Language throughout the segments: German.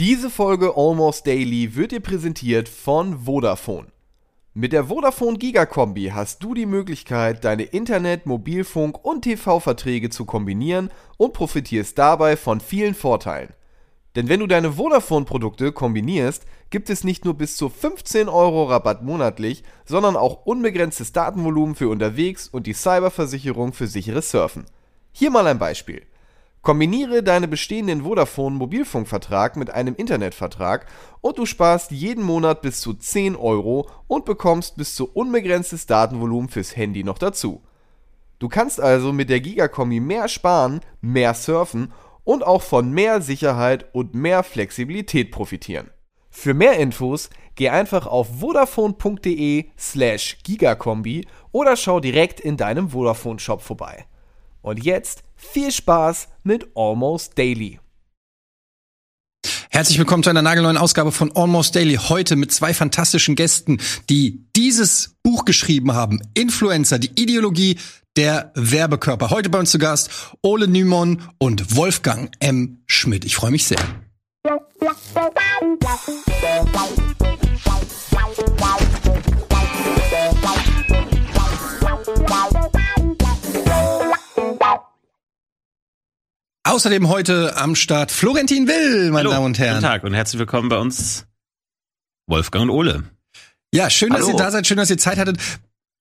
Diese Folge Almost Daily wird dir präsentiert von Vodafone. Mit der Vodafone Giga-Kombi hast du die Möglichkeit, deine Internet-, Mobilfunk- und TV-Verträge zu kombinieren und profitierst dabei von vielen Vorteilen. Denn wenn du deine Vodafone-Produkte kombinierst, gibt es nicht nur bis zu 15 Euro Rabatt monatlich, sondern auch unbegrenztes Datenvolumen für unterwegs und die Cyberversicherung für sicheres Surfen. Hier mal ein Beispiel. Kombiniere deinen bestehenden Vodafone-Mobilfunkvertrag mit einem Internetvertrag und du sparst jeden Monat bis zu 10 Euro und bekommst bis zu unbegrenztes Datenvolumen fürs Handy noch dazu. Du kannst also mit der Gigakombi mehr sparen, mehr surfen und auch von mehr Sicherheit und mehr Flexibilität profitieren. Für mehr Infos geh einfach auf vodafone.de slash gigakombi oder schau direkt in deinem Vodafone Shop vorbei. Und jetzt viel Spaß mit Almost Daily. Herzlich willkommen zu einer nagelneuen Ausgabe von Almost Daily. Heute mit zwei fantastischen Gästen, die dieses Buch geschrieben haben. Influencer, die Ideologie der Werbekörper. Heute bei uns zu Gast Ole Nymon und Wolfgang M. Schmidt. Ich freue mich sehr. Außerdem heute am Start Florentin Will, meine Hallo, Damen und Herren. Guten Tag und herzlich willkommen bei uns Wolfgang und Ole. Ja, schön, dass Hallo. ihr da seid, schön, dass ihr Zeit hattet.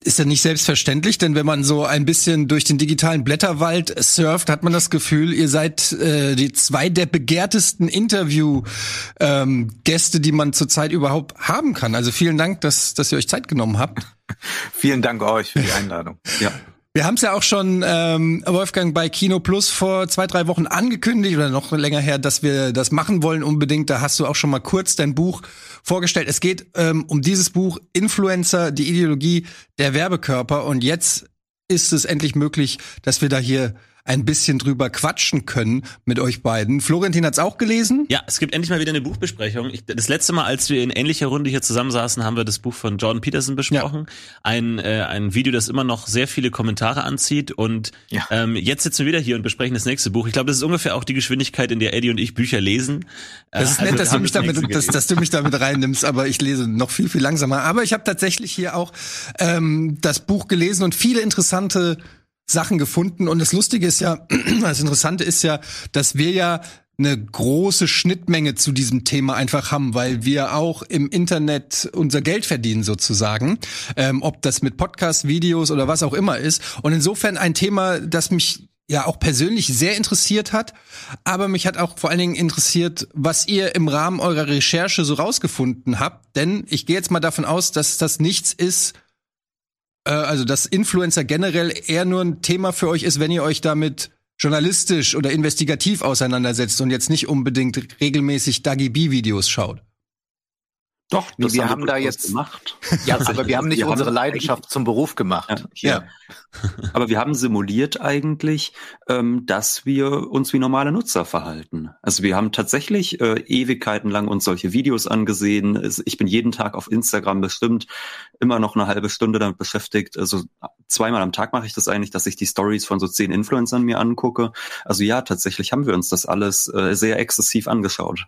Ist ja nicht selbstverständlich, denn wenn man so ein bisschen durch den digitalen Blätterwald surft, hat man das Gefühl, ihr seid äh, die zwei der begehrtesten Interview-Gäste, ähm, Gäste, die man zurzeit überhaupt haben kann. Also vielen Dank, dass, dass ihr euch Zeit genommen habt. Vielen Dank euch für die Einladung. Ja. Wir haben es ja auch schon, ähm, Wolfgang, bei Kino Plus vor zwei, drei Wochen angekündigt oder noch länger her, dass wir das machen wollen unbedingt. Da hast du auch schon mal kurz dein Buch vorgestellt. Es geht ähm, um dieses Buch Influencer, die Ideologie der Werbekörper. Und jetzt ist es endlich möglich, dass wir da hier ein bisschen drüber quatschen können mit euch beiden. Florentin hat's auch gelesen. Ja, es gibt endlich mal wieder eine Buchbesprechung. Ich, das letzte Mal, als wir in ähnlicher Runde hier zusammensaßen, haben wir das Buch von Jordan Peterson besprochen. Ein, äh, ein Video, das immer noch sehr viele Kommentare anzieht. Und Ja. ähm, jetzt sitzen wir wieder hier und besprechen das nächste Buch. Ich glaube, das ist ungefähr auch die Geschwindigkeit, in der Eddie und ich Bücher lesen. Äh, Das ist also nett, dass du, mich das damit, dass, dass du mich damit reinnimmst, aber ich lese noch viel, viel langsamer. Aber ich habe tatsächlich hier auch ähm, das Buch gelesen und viele interessante Sachen gefunden. Und das Lustige ist ja, das Interessante ist ja, dass wir ja eine große Schnittmenge zu diesem Thema einfach haben, weil wir auch im Internet unser Geld verdienen sozusagen, ähm, ob das mit Podcast, Videos oder was auch immer ist. Und insofern ein Thema, das mich ja auch persönlich sehr interessiert hat, aber mich hat auch vor allen Dingen interessiert, was ihr im Rahmen eurer Recherche so rausgefunden habt, denn ich gehe jetzt mal davon aus, dass das nichts ist, äh, also dass Influencer generell eher nur ein Thema für euch ist, wenn ihr euch damit journalistisch oder investigativ auseinandersetzt und jetzt nicht unbedingt regelmäßig Dagi B-Videos schaut. Doch, das wir haben haben da jetzt gemacht. Ja, aber wir haben nicht Wir haben unsere Leidenschaft zum Beruf gemacht. Ja. Hier. Aber wir haben simuliert eigentlich, ähm, dass wir uns wie normale Nutzer verhalten. Also wir haben tatsächlich äh, Ewigkeiten lang uns solche Videos angesehen. Es- Ich bin jeden Tag auf Instagram bestimmt immer noch eine halbe Stunde damit beschäftigt. Also zweimal am Tag mache ich das eigentlich, dass ich die Stories von so zehn Influencern mir angucke. Also ja, tatsächlich haben wir uns das alles äh, sehr exzessiv angeschaut.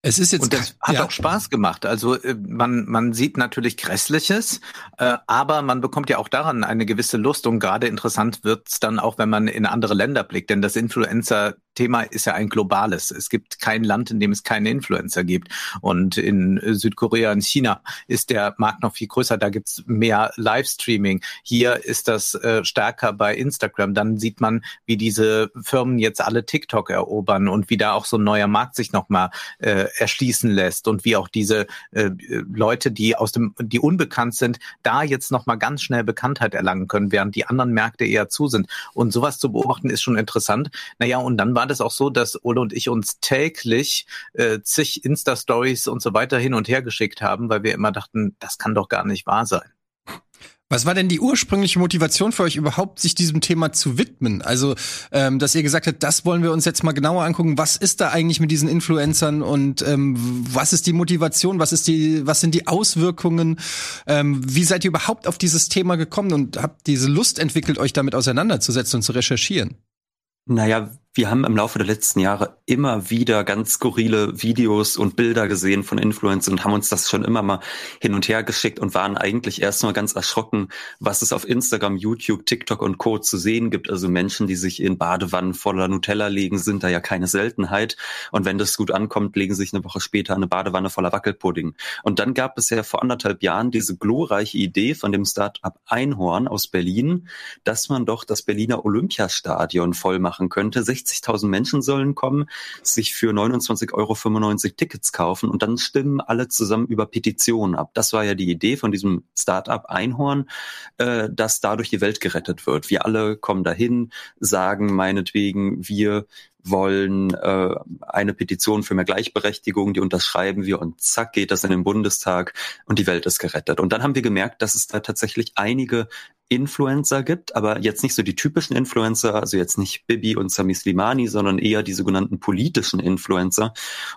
Es ist jetzt Und das hat ja. auch Spaß gemacht. Also äh, man, man sieht natürlich Grässliches, äh, aber man bekommt ja auch daran eine gewisse Lust und gerade interessant wird's dann auch, wenn man in andere Länder blickt, denn das Influencer-Thema ist ja ein globales. Es gibt kein Land, in dem es keine Influencer gibt. Und in Südkorea und China ist der Markt noch viel größer, da gibt's mehr Livestreaming. Hier ist das äh, stärker bei Instagram. Dann sieht man, wie diese Firmen jetzt alle TikTok erobern und wie da auch so ein neuer Markt sich nochmal äh, erschließen lässt und wie auch diese äh, Leute, die aus dem, die unbekannt sind, da jetzt nochmal ganz schnell Bekanntheit erlangen können, während die anderen Märkte eher zu sind. Und sowas zu beobachten ist schon interessant. Naja, und dann war das auch so, dass Ole und ich uns täglich äh, zig Insta-Stories und so weiter hin und her geschickt haben, weil wir immer dachten, das kann doch gar nicht wahr sein. Was war denn die ursprüngliche Motivation für euch überhaupt, sich diesem Thema zu widmen? Also, ähm, dass ihr gesagt habt, das wollen wir uns jetzt mal genauer angucken. Was ist da eigentlich mit diesen Influencern und ähm, was ist die Motivation? Was ist die, was sind die Auswirkungen? Ähm, wie seid ihr überhaupt auf dieses Thema gekommen und habt diese Lust entwickelt, euch damit auseinanderzusetzen und zu recherchieren? Naja, Wir haben im Laufe der letzten Jahre immer wieder ganz skurrile Videos und Bilder gesehen von Influencern und haben uns das schon immer mal hin und her geschickt und waren eigentlich erstmal ganz erschrocken, was es auf Instagram, YouTube, TikTok und Co. zu sehen gibt. Also Menschen, die sich in Badewannen voller Nutella legen, sind da ja keine Seltenheit. Und wenn das gut ankommt, legen sich eine Woche später eine Badewanne voller Wackelpudding. Und dann gab es ja vor anderthalb Jahren diese glorreiche Idee von dem Start-up Einhorn aus Berlin, dass man doch das Berliner Olympiastadion voll machen könnte. 60.000 Menschen sollen kommen, sich für 29,95 Euro Tickets kaufen und dann stimmen alle zusammen über Petitionen ab. Das war ja die Idee von diesem Startup Einhorn, äh, dass dadurch die Welt gerettet wird. Wir alle kommen dahin, sagen meinetwegen, wir wollen äh, eine Petition für mehr Gleichberechtigung, die unterschreiben wir und zack geht das in den Bundestag und die Welt ist gerettet. Und dann haben wir gemerkt, dass es da tatsächlich einige Influencer gibt, aber jetzt nicht so die typischen Influencer, also jetzt nicht Bibi und Sami Slimani, sondern eher die sogenannten politischen Influencer.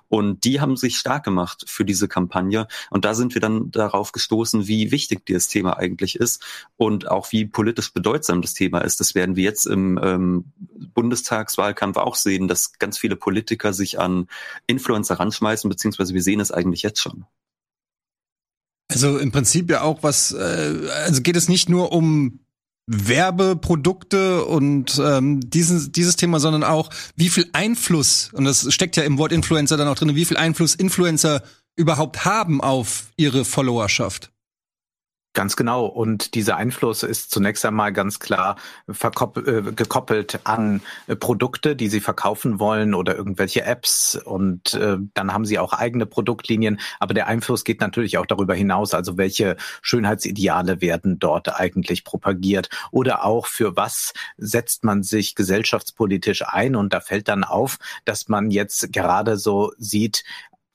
Und die haben sich stark gemacht für diese Kampagne. Und da sind wir dann darauf gestoßen, wie wichtig dieses Thema eigentlich ist und auch wie politisch bedeutsam das Thema ist. Das werden wir jetzt im ähm, Bundestagswahlkampf auch sehen, dass ganz viele Politiker sich an Influencer ranschmeißen, beziehungsweise wir sehen es eigentlich jetzt schon. Also im Prinzip ja auch was, äh, also geht es nicht nur um Werbeprodukte und ähm, dieses, dieses Thema, sondern auch, wie viel Einfluss, und das steckt ja im Wort Influencer dann auch drin, wie viel Einfluss Influencer überhaupt haben auf ihre Followerschaft. Ganz genau. Und dieser Einfluss ist zunächst einmal ganz klar äh, gekoppelt an äh, Produkte, die sie verkaufen wollen oder irgendwelche Apps. Und äh, dann haben sie auch eigene Produktlinien. Aber der Einfluss geht natürlich auch darüber hinaus. Also welche Schönheitsideale werden dort eigentlich propagiert? Oder auch für was setzt man sich gesellschaftspolitisch ein? Und da fällt dann auf, dass man jetzt gerade so sieht,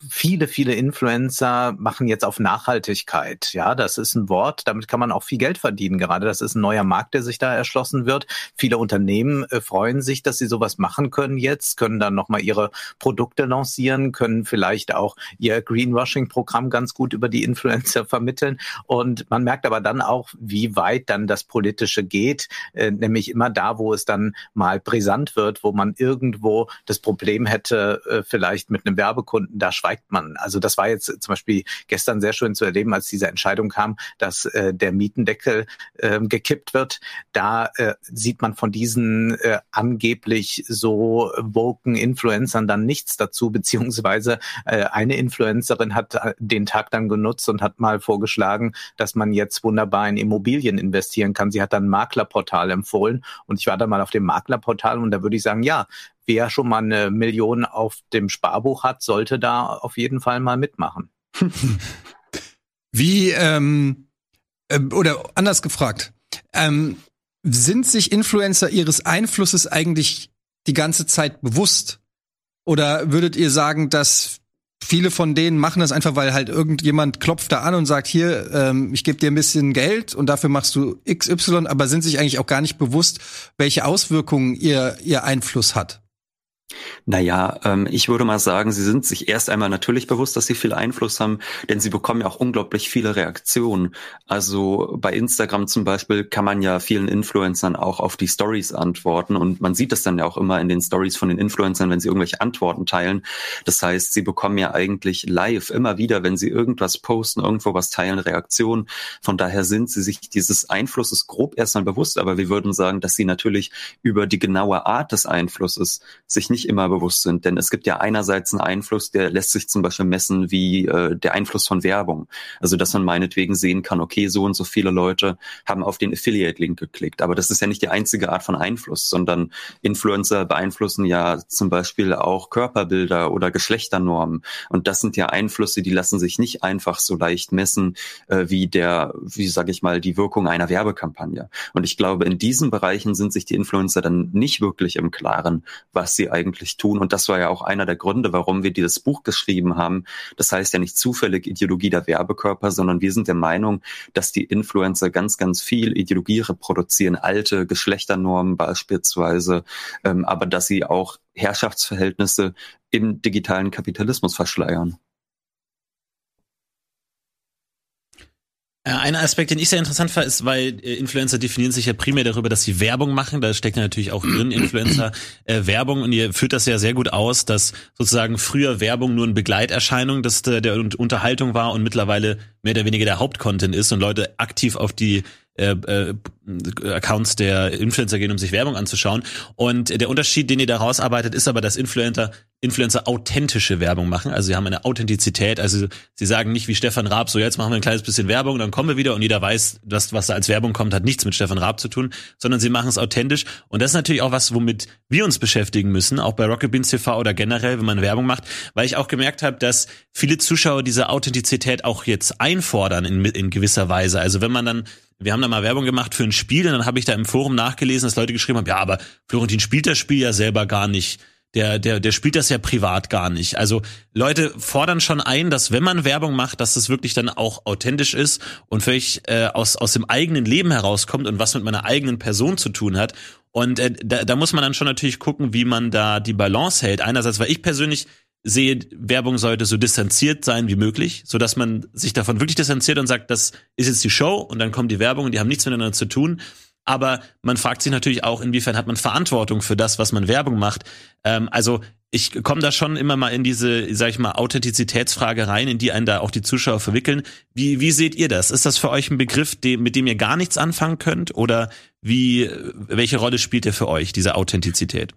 viele, viele Influencer machen jetzt auf Nachhaltigkeit. Ja, das ist ein Wort, damit kann man auch viel Geld verdienen gerade. Das ist ein neuer Markt, der sich da erschlossen wird. Viele Unternehmen äh, freuen sich, dass sie sowas machen können jetzt, können dann nochmal ihre Produkte lancieren, können vielleicht auch ihr Greenwashing-Programm ganz gut über die Influencer vermitteln. Und man merkt aber dann auch, wie weit dann das Politische geht, äh, nämlich immer da, wo es dann mal brisant wird, wo man irgendwo das Problem hätte, äh, vielleicht mit einem Werbekunden da schweigt man. Also das war jetzt zum Beispiel gestern sehr schön zu erleben, als diese Entscheidung kam, dass äh, der Mietendeckel äh, gekippt wird. Da äh, sieht man von diesen äh, angeblich so woken Influencern dann nichts dazu, beziehungsweise äh, eine Influencerin hat äh, den Tag dann genutzt und hat mal vorgeschlagen, dass man jetzt wunderbar in Immobilien investieren kann. Sie hat dann ein Maklerportal empfohlen und ich war da mal auf dem Maklerportal und da würde ich sagen, ja, wer schon mal eine Million auf dem Sparbuch hat, sollte da auf jeden Fall mal mitmachen. Wie, ähm, äh, oder anders gefragt, ähm, sind sich Influencer ihres Einflusses eigentlich die ganze Zeit bewusst? Oder würdet ihr sagen, dass viele von denen machen das einfach, weil halt irgendjemand klopft da an und sagt, hier, ähm, ich gebe dir ein bisschen Geld und dafür machst du XY, aber sind sich eigentlich auch gar nicht bewusst, welche Auswirkungen ihr, ihr Einfluss hat? Naja, ähm, ich würde mal sagen, sie sind sich erst einmal natürlich bewusst, dass sie viel Einfluss haben, denn sie bekommen ja auch unglaublich viele Reaktionen. Also bei Instagram zum Beispiel kann man ja vielen Influencern auch auf die Stories antworten und man sieht das dann ja auch immer in den Stories von den Influencern, wenn sie irgendwelche Antworten teilen. Das heißt, sie bekommen ja eigentlich live immer wieder, wenn sie irgendwas posten, irgendwo was teilen, Reaktionen. Von daher sind sie sich dieses Einflusses grob erstmal bewusst, aber wir würden sagen, dass sie natürlich über die genaue Art des Einflusses sich nicht immer bewusst sind. Denn es gibt ja einerseits einen Einfluss, der lässt sich zum Beispiel messen wie äh, der Einfluss von Werbung. Also dass man meinetwegen sehen kann, okay, so und so viele Leute haben auf den Affiliate-Link geklickt. Aber das ist ja nicht die einzige Art von Einfluss, sondern Influencer beeinflussen ja zum Beispiel auch Körperbilder oder Geschlechternormen. Und das sind ja Einflüsse, die lassen sich nicht einfach so leicht messen äh, wie der, wie sage ich mal, die Wirkung einer Werbekampagne. Und ich glaube, in diesen Bereichen sind sich die Influencer dann nicht wirklich im Klaren, was sie eigentlich tun. Und das war ja auch einer der Gründe, warum wir dieses Buch geschrieben haben. Das heißt ja nicht zufällig Ideologie der Werbekörper, sondern wir sind der Meinung, dass die Influencer ganz, ganz viel Ideologie reproduzieren, alte Geschlechternormen beispielsweise, ähm, aber dass sie auch Herrschaftsverhältnisse im digitalen Kapitalismus verschleiern. Ein Aspekt, den ich sehr interessant fand, ist, weil äh, Influencer definieren sich ja primär darüber, dass sie Werbung machen. Da steckt ja natürlich auch drin Influencer äh, Werbung und ihr führt das ja sehr gut aus, dass sozusagen früher Werbung nur ein Begleiterscheinung des, der, der Unterhaltung war und mittlerweile mehr oder weniger der Hauptcontent ist und Leute aktiv auf die äh, äh, Accounts der Influencer gehen, um sich Werbung anzuschauen. Und der Unterschied, den ihr da rausarbeitet, ist aber, dass Influencer Influencer authentische Werbung machen. Also sie haben eine Authentizität. Also sie sagen nicht wie Stefan Raab, so jetzt machen wir ein kleines bisschen Werbung, dann kommen wir wieder und jeder weiß, dass was da als Werbung kommt, hat nichts mit Stefan Raab zu tun, sondern sie machen es authentisch. Und das ist natürlich auch was, womit wir uns beschäftigen müssen, auch bei Rocket Beans TV oder generell, wenn man Werbung macht, weil ich auch gemerkt habe, dass viele Zuschauer diese Authentizität auch jetzt einfordern in, in gewisser Weise. Also wenn man dann wir haben da mal Werbung gemacht für ein Spiel und dann habe ich da im Forum nachgelesen, dass Leute geschrieben haben, ja, aber Florentin spielt das Spiel ja selber gar nicht. Der, der, der spielt das ja privat gar nicht. Also Leute fordern schon ein, dass wenn man Werbung macht, dass das wirklich dann auch authentisch ist und völlig äh, aus, aus dem eigenen Leben herauskommt und was mit meiner eigenen Person zu tun hat. Und äh, da, da muss man dann schon natürlich gucken, wie man da die Balance hält. Einerseits, weil ich persönlich sehe, Werbung sollte so distanziert sein wie möglich, so dass man sich davon wirklich distanziert und sagt, das ist jetzt die Show und dann kommt die Werbung und die haben nichts miteinander zu tun. Aber man fragt sich natürlich auch, inwiefern hat man Verantwortung für das, was man Werbung macht. Ähm, also ich komme da schon immer mal in diese, sag ich mal, Authentizitätsfrage rein, in die einen da auch die Zuschauer verwickeln. Wie, wie seht ihr das? Ist das für euch ein Begriff, dem, mit dem ihr gar nichts anfangen könnt? Oder wie, welche Rolle spielt der für euch, diese Authentizität?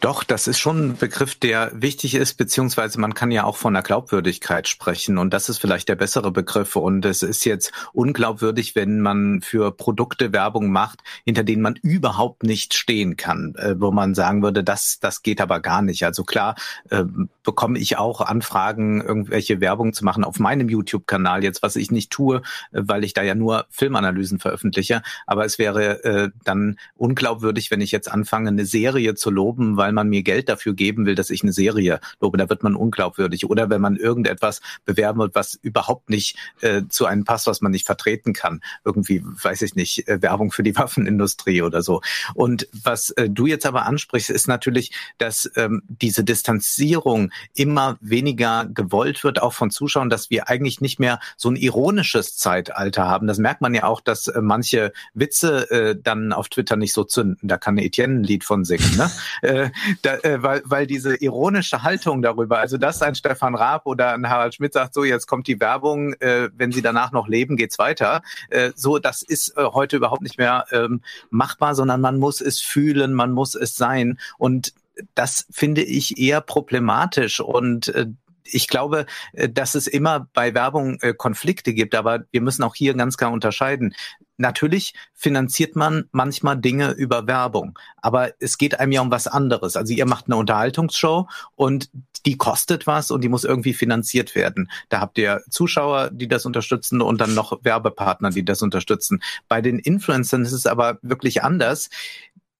Doch, das ist schon ein Begriff, der wichtig ist, beziehungsweise man kann ja auch von der Glaubwürdigkeit sprechen. Und das ist vielleicht der bessere Begriff. Und es ist jetzt unglaubwürdig, wenn man für Produkte Werbung macht, hinter denen man überhaupt nicht stehen kann, äh, wo man sagen würde, das, das geht aber gar nicht. Also klar, äh, bekomme ich auch Anfragen, irgendwelche Werbung zu machen auf meinem YouTube-Kanal jetzt, was ich nicht tue, äh, weil ich da ja nur Filmanalysen veröffentliche, aber es wäre äh, dann unglaubwürdig, wenn ich jetzt anfange, eine Serie zu loben, weil weil man mir Geld dafür geben will, dass ich eine Serie lobe. Da wird man unglaubwürdig. Oder wenn man irgendetwas bewerben wird, was überhaupt nicht äh, zu einem passt, was man nicht vertreten kann. Irgendwie, weiß ich nicht, äh, Werbung für die Waffenindustrie oder so. Und was äh, du jetzt aber ansprichst, ist natürlich, dass ähm, diese Distanzierung immer weniger gewollt wird, auch von Zuschauern, dass wir eigentlich nicht mehr so ein ironisches Zeitalter haben. Das merkt man ja auch, dass äh, manche Witze äh, dann auf Twitter nicht so zünden. Da kann Etienne ein Lied von singen. Ne? äh, da, äh, weil, weil diese ironische Haltung darüber, also dass ein Stefan Raab oder ein Harald Schmidt sagt, so jetzt kommt die Werbung, äh, wenn sie danach noch leben, geht's weiter. Äh, so, das ist äh, heute überhaupt nicht mehr ähm, machbar, sondern man muss es fühlen, man muss es sein. Und das finde ich eher problematisch und äh, ich glaube, äh, dass es immer bei Werbung äh, Konflikte gibt, aber wir müssen auch hier ganz klar unterscheiden. Natürlich finanziert man manchmal Dinge über Werbung, aber es geht einem ja um was anderes. Also ihr macht eine Unterhaltungsshow und die kostet was und die muss irgendwie finanziert werden. Da habt ihr Zuschauer, die das unterstützen und dann noch Werbepartner, die das unterstützen. Bei den Influencern ist es aber wirklich anders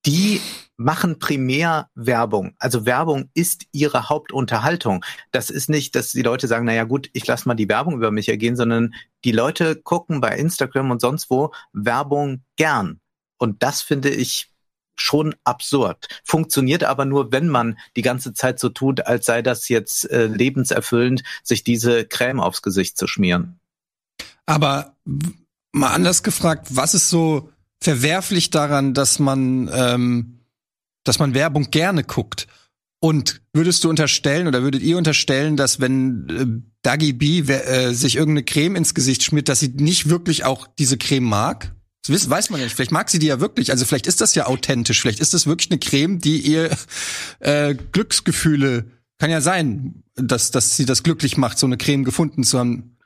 die machen primär Werbung. Also Werbung ist ihre Hauptunterhaltung. Das ist nicht, dass die Leute sagen, naja gut, ich lasse mal die Werbung über mich ergehen, sondern die Leute gucken bei Instagram und sonst wo Werbung gern. Und das finde ich schon absurd. Funktioniert aber nur, wenn man die ganze Zeit so tut, als sei das jetzt äh, lebenserfüllend, sich diese Creme aufs Gesicht zu schmieren. Aber mal anders gefragt, was ist so verwerflich daran, dass man, ähm, dass man Werbung gerne guckt. Und würdest du unterstellen oder würdet ihr unterstellen, dass wenn äh, Dagi B äh, sich irgendeine Creme ins Gesicht schmiert, dass sie nicht wirklich auch diese Creme mag? Das weiß man ja nicht. Vielleicht mag sie die ja wirklich. Also vielleicht ist das ja authentisch. Vielleicht ist das wirklich eine Creme, die ihr äh, Glücksgefühle kann ja sein, dass, dass sie das glücklich macht, so eine Creme gefunden zu haben.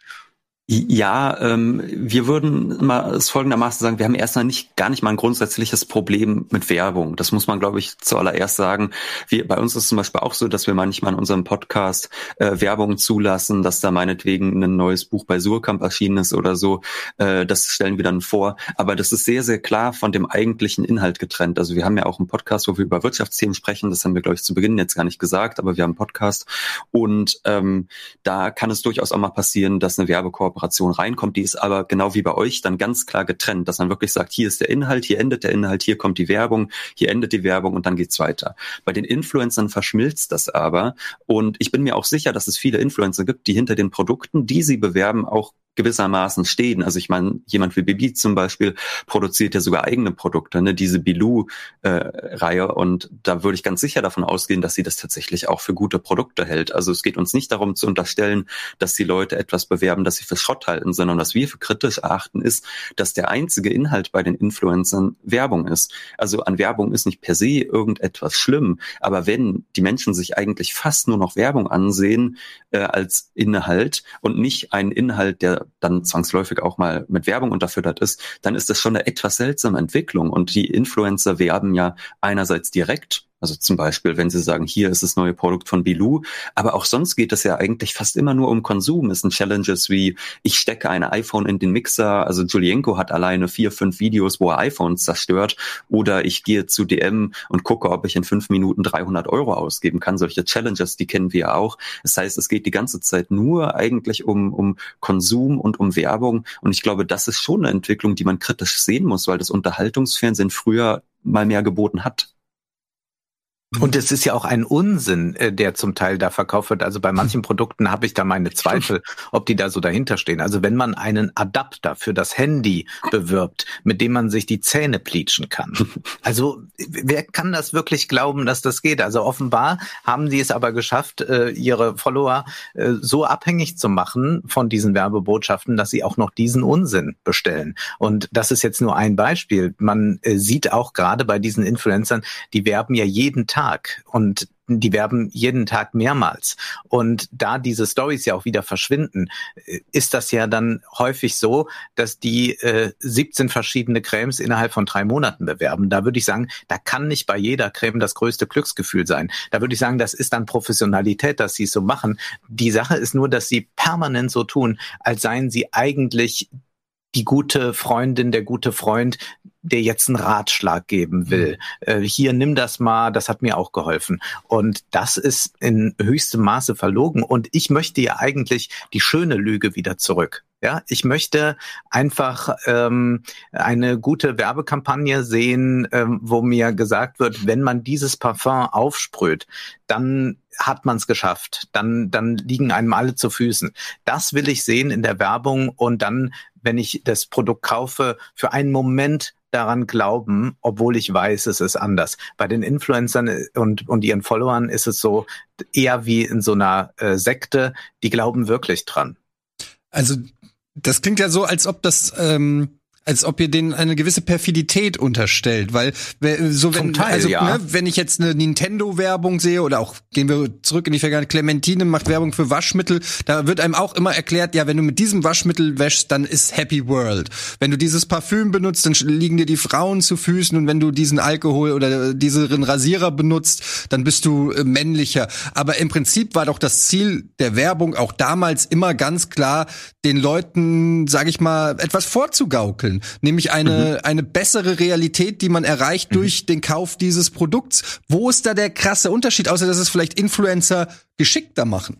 Ja, ähm, wir würden mal es folgendermaßen sagen, wir haben erstmal nicht gar nicht mal ein grundsätzliches Problem mit Werbung. Das muss man, glaube ich, zuallererst sagen. Wir, bei uns ist es zum Beispiel auch so, dass wir manchmal in unserem Podcast äh, Werbung zulassen, dass da meinetwegen ein neues Buch bei Surkamp erschienen ist oder so. Äh, das stellen wir dann vor. Aber das ist sehr, sehr klar von dem eigentlichen Inhalt getrennt. Also wir haben ja auch einen Podcast, wo wir über Wirtschaftsthemen sprechen. Das haben wir, glaube ich, zu Beginn jetzt gar nicht gesagt, aber wir haben einen Podcast. Und ähm, da kann es durchaus auch mal passieren, dass eine Werbekorb Kooperation reinkommt, die ist aber genau wie bei euch dann ganz klar getrennt, dass man wirklich sagt, hier ist der Inhalt, hier endet der Inhalt, hier kommt die Werbung, hier endet die Werbung und dann geht's weiter. Bei den Influencern verschmilzt das aber und ich bin mir auch sicher, dass es viele Influencer gibt, die hinter den Produkten, die sie bewerben, auch gewissermaßen stehen. Also ich meine, jemand wie Bibi zum Beispiel produziert ja sogar eigene Produkte, ne, diese Bilou-Reihe. Äh, und da würde ich ganz sicher davon ausgehen, dass sie das tatsächlich auch für gute Produkte hält. Also es geht uns nicht darum zu unterstellen, dass die Leute etwas bewerben, das sie für Schrott halten, sondern was wir für kritisch erachten, ist, dass der einzige Inhalt bei den Influencern Werbung ist. Also an Werbung ist nicht per se irgendetwas schlimm, aber wenn die Menschen sich eigentlich fast nur noch Werbung ansehen äh, als Inhalt und nicht einen Inhalt, der dann zwangsläufig auch mal mit Werbung unterfüttert ist, dann ist das schon eine etwas seltsame Entwicklung. Und die Influencer werben ja einerseits direkt also zum Beispiel, wenn Sie sagen, hier ist das neue Produkt von Bilou. Aber auch sonst geht es ja eigentlich fast immer nur um Konsum. Es sind Challenges wie, ich stecke ein iPhone in den Mixer. Also Julienko hat alleine vier, fünf Videos, wo er iPhones zerstört. Oder ich gehe zu DM und gucke, ob ich in fünf Minuten 300 Euro ausgeben kann. Solche Challenges, die kennen wir auch. Das heißt, es geht die ganze Zeit nur eigentlich um, um Konsum und um Werbung. Und ich glaube, das ist schon eine Entwicklung, die man kritisch sehen muss, weil das Unterhaltungsfernsehen früher mal mehr geboten hat. Und es ist ja auch ein Unsinn, äh, der zum Teil da verkauft wird. Also bei manchen Produkten habe ich da meine Zweifel, ob die da so dahinter stehen. Also wenn man einen Adapter für das Handy bewirbt, mit dem man sich die Zähne pleatschen kann. Also wer kann das wirklich glauben, dass das geht? Also offenbar haben sie es aber geschafft, äh, ihre Follower äh, so abhängig zu machen von diesen Werbebotschaften, dass sie auch noch diesen Unsinn bestellen. Und das ist jetzt nur ein Beispiel. Man sieht auch gerade bei diesen Influencern, die werben ja jeden Tag Tag und die werben jeden Tag mehrmals. Und da diese Stories ja auch wieder verschwinden, äh, ist das ja dann häufig so, dass die äh, 17 verschiedene Cremes innerhalb von drei Monaten bewerben. Da würde ich sagen, da kann nicht bei jeder Creme das größte Glücksgefühl sein. Da würde ich sagen, das ist dann Professionalität, dass sie es so machen. Die Sache ist nur, dass sie permanent so tun, als seien sie eigentlich die gute Freundin, der gute Freund, der jetzt einen Ratschlag geben will. Mhm. Äh, hier nimm das mal, das hat mir auch geholfen. Und das ist in höchstem Maße verlogen. Und ich möchte ja eigentlich die schöne Lüge wieder zurück. Ja, ich möchte einfach ähm, eine gute Werbekampagne sehen, ähm, wo mir gesagt wird, wenn man dieses Parfum aufsprüht, dann hat man es geschafft. Dann, dann liegen einem alle zu Füßen. Das will ich sehen in der Werbung und dann, wenn ich das Produkt kaufe, für einen Moment daran glauben, obwohl ich weiß, es ist anders. Bei den Influencern und, und ihren Followern ist es so eher wie in so einer äh, Sekte, die glauben wirklich dran. Also das klingt ja so, als ob das ähm, als ob ihr denen eine gewisse Perfidität unterstellt, weil so wenn Teil, also ja. ne, wenn ich jetzt eine Nintendo Werbung sehe oder auch gehen wir zurück in die Vergangenheit, Clementine macht Werbung für Waschmittel, da wird einem auch immer erklärt, ja, wenn du mit diesem Waschmittel wäschst, dann ist Happy World. Wenn du dieses Parfüm benutzt, dann liegen dir die Frauen zu Füßen und wenn du diesen Alkohol oder diesen Rasierer benutzt, dann bist du äh, männlicher, aber im Prinzip war doch das Ziel der Werbung auch damals immer ganz klar, den Leuten, sage ich mal, etwas vorzugaukeln entwickeln, nämlich eine, mhm. eine bessere Realität, die man erreicht mhm. durch den Kauf dieses Produkts. Wo ist da der krasse Unterschied, außer dass es vielleicht Influencer geschickter machen?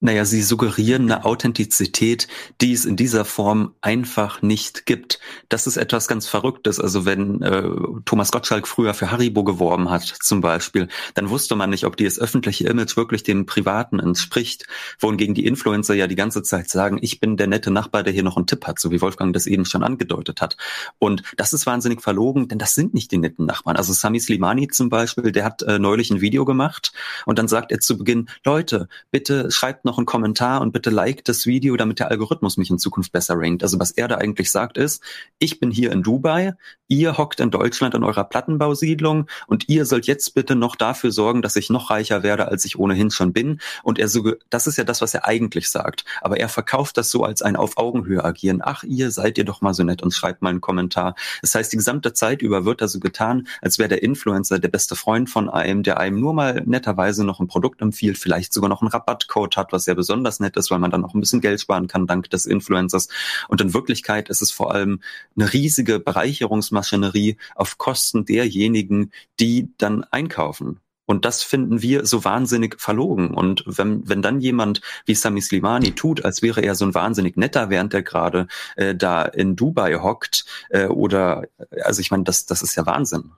Naja, sie suggerieren eine Authentizität, die es in dieser Form einfach nicht gibt. Das ist etwas ganz Verrücktes. Also wenn äh, Thomas Gottschalk früher für Haribo geworben hat, zum Beispiel, dann wusste man nicht, ob dieses öffentliche Image wirklich dem Privaten entspricht. Wohingegen die Influencer ja die ganze Zeit sagen, ich bin der nette Nachbar, der hier noch einen Tipp hat, so wie Wolfgang das eben schon angedeutet hat. Und das ist wahnsinnig verlogen, denn das sind nicht die netten Nachbarn. Also Sami Slimani zum Beispiel, der hat äh, neulich ein Video gemacht und dann sagt er zu Beginn, Leute, bitte schreibt noch einen Kommentar und bitte like das Video, damit der Algorithmus mich in Zukunft besser rankt. Also was er da eigentlich sagt ist, ich bin hier in Dubai, ihr hockt in Deutschland in eurer Plattenbausiedlung und ihr sollt jetzt bitte noch dafür sorgen, dass ich noch reicher werde, als ich ohnehin schon bin. Und er so, das ist ja das, was er eigentlich sagt. Aber er verkauft das so als ein auf Augenhöhe agieren. Ach, ihr seid ihr doch mal so nett und schreibt mal einen Kommentar. Das heißt, die gesamte Zeit über wird da so getan, als wäre der Influencer der beste Freund von einem, der einem nur mal netterweise noch ein Produkt empfiehlt, vielleicht sogar noch einen Rabattcode hat, was sehr besonders nett ist, weil man dann auch ein bisschen Geld sparen kann dank des Influencers. Und in Wirklichkeit ist es vor allem eine riesige Bereicherungsmaschinerie auf Kosten derjenigen, die dann einkaufen. Und das finden wir so wahnsinnig verlogen. Und wenn, wenn dann jemand wie Sami Slimani tut, als wäre er so ein wahnsinnig netter, während er gerade äh, da in Dubai hockt, äh, oder also ich meine, das, das ist ja Wahnsinn.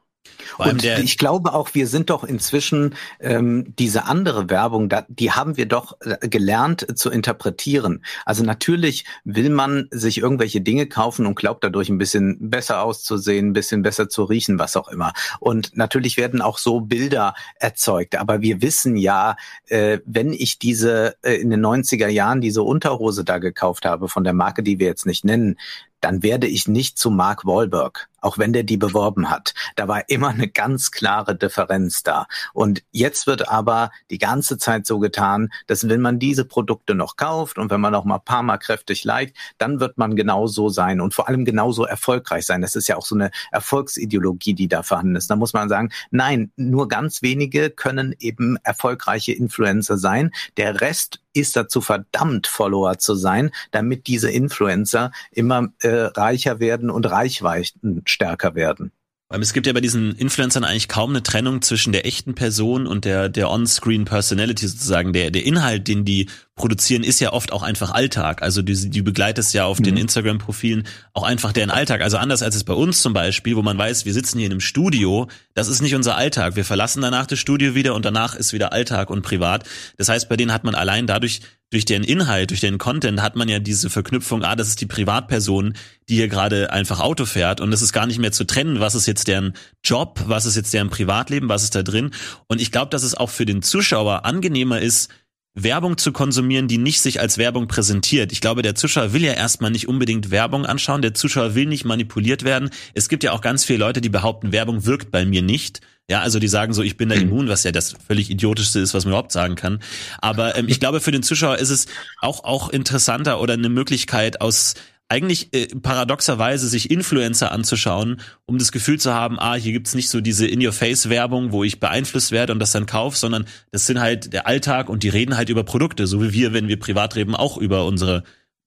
Und ich glaube auch, wir sind doch inzwischen ähm, diese andere Werbung, da, die haben wir doch äh, gelernt äh, zu interpretieren. Also natürlich will man sich irgendwelche Dinge kaufen und glaubt dadurch ein bisschen besser auszusehen, ein bisschen besser zu riechen, was auch immer. Und natürlich werden auch so Bilder erzeugt. Aber wir wissen ja, äh, wenn ich diese äh, in den 90er Jahren diese Unterhose da gekauft habe von der Marke, die wir jetzt nicht nennen, dann werde ich nicht zu Mark Wahlberg, auch wenn der die beworben hat. Da war immer eine ganz klare Differenz da. Und jetzt wird aber die ganze Zeit so getan, dass wenn man diese Produkte noch kauft und wenn man noch mal ein paar Mal kräftig liked, dann wird man genauso sein und vor allem genauso erfolgreich sein. Das ist ja auch so eine Erfolgsideologie, die da vorhanden ist. Da muss man sagen, nein, nur ganz wenige können eben erfolgreiche Influencer sein. Der Rest ist dazu verdammt, Follower zu sein, damit diese Influencer immer äh, reicher werden und Reichweiten stärker werden. Es gibt ja bei diesen Influencern eigentlich kaum eine Trennung zwischen der echten Person und der, der On-Screen Personality sozusagen. Der, der Inhalt, den die produzieren, ist ja oft auch einfach Alltag. Also du, du begleitest ja auf mhm. den Instagram-Profilen auch einfach deren Alltag. Also anders als es bei uns zum Beispiel, wo man weiß, wir sitzen hier in einem Studio, das ist nicht unser Alltag. Wir verlassen danach das Studio wieder und danach ist wieder Alltag und privat. Das heißt, bei denen hat man allein dadurch durch den Inhalt, durch den Content hat man ja diese Verknüpfung, ah, das ist die Privatperson, die hier gerade einfach Auto fährt und es ist gar nicht mehr zu trennen, was ist jetzt deren Job, was ist jetzt deren Privatleben, was ist da drin. Und ich glaube, dass es auch für den Zuschauer angenehmer ist, Werbung zu konsumieren, die nicht sich als Werbung präsentiert. Ich glaube, der Zuschauer will ja erstmal nicht unbedingt Werbung anschauen. Der Zuschauer will nicht manipuliert werden. Es gibt ja auch ganz viele Leute, die behaupten, Werbung wirkt bei mir nicht. Ja, also die sagen so, ich bin da mhm. immun, was ja das völlig idiotischste ist, was man überhaupt sagen kann. Aber ähm, ich glaube, für den Zuschauer ist es auch auch interessanter oder eine Möglichkeit aus eigentlich äh, paradoxerweise sich Influencer anzuschauen, um das Gefühl zu haben, ah, hier gibt's nicht so diese In-Your-Face-Werbung, wo ich beeinflusst werde und das dann kauf, sondern das sind halt der Alltag und die reden halt über Produkte, so wie wir, wenn wir privat reden, auch über unsere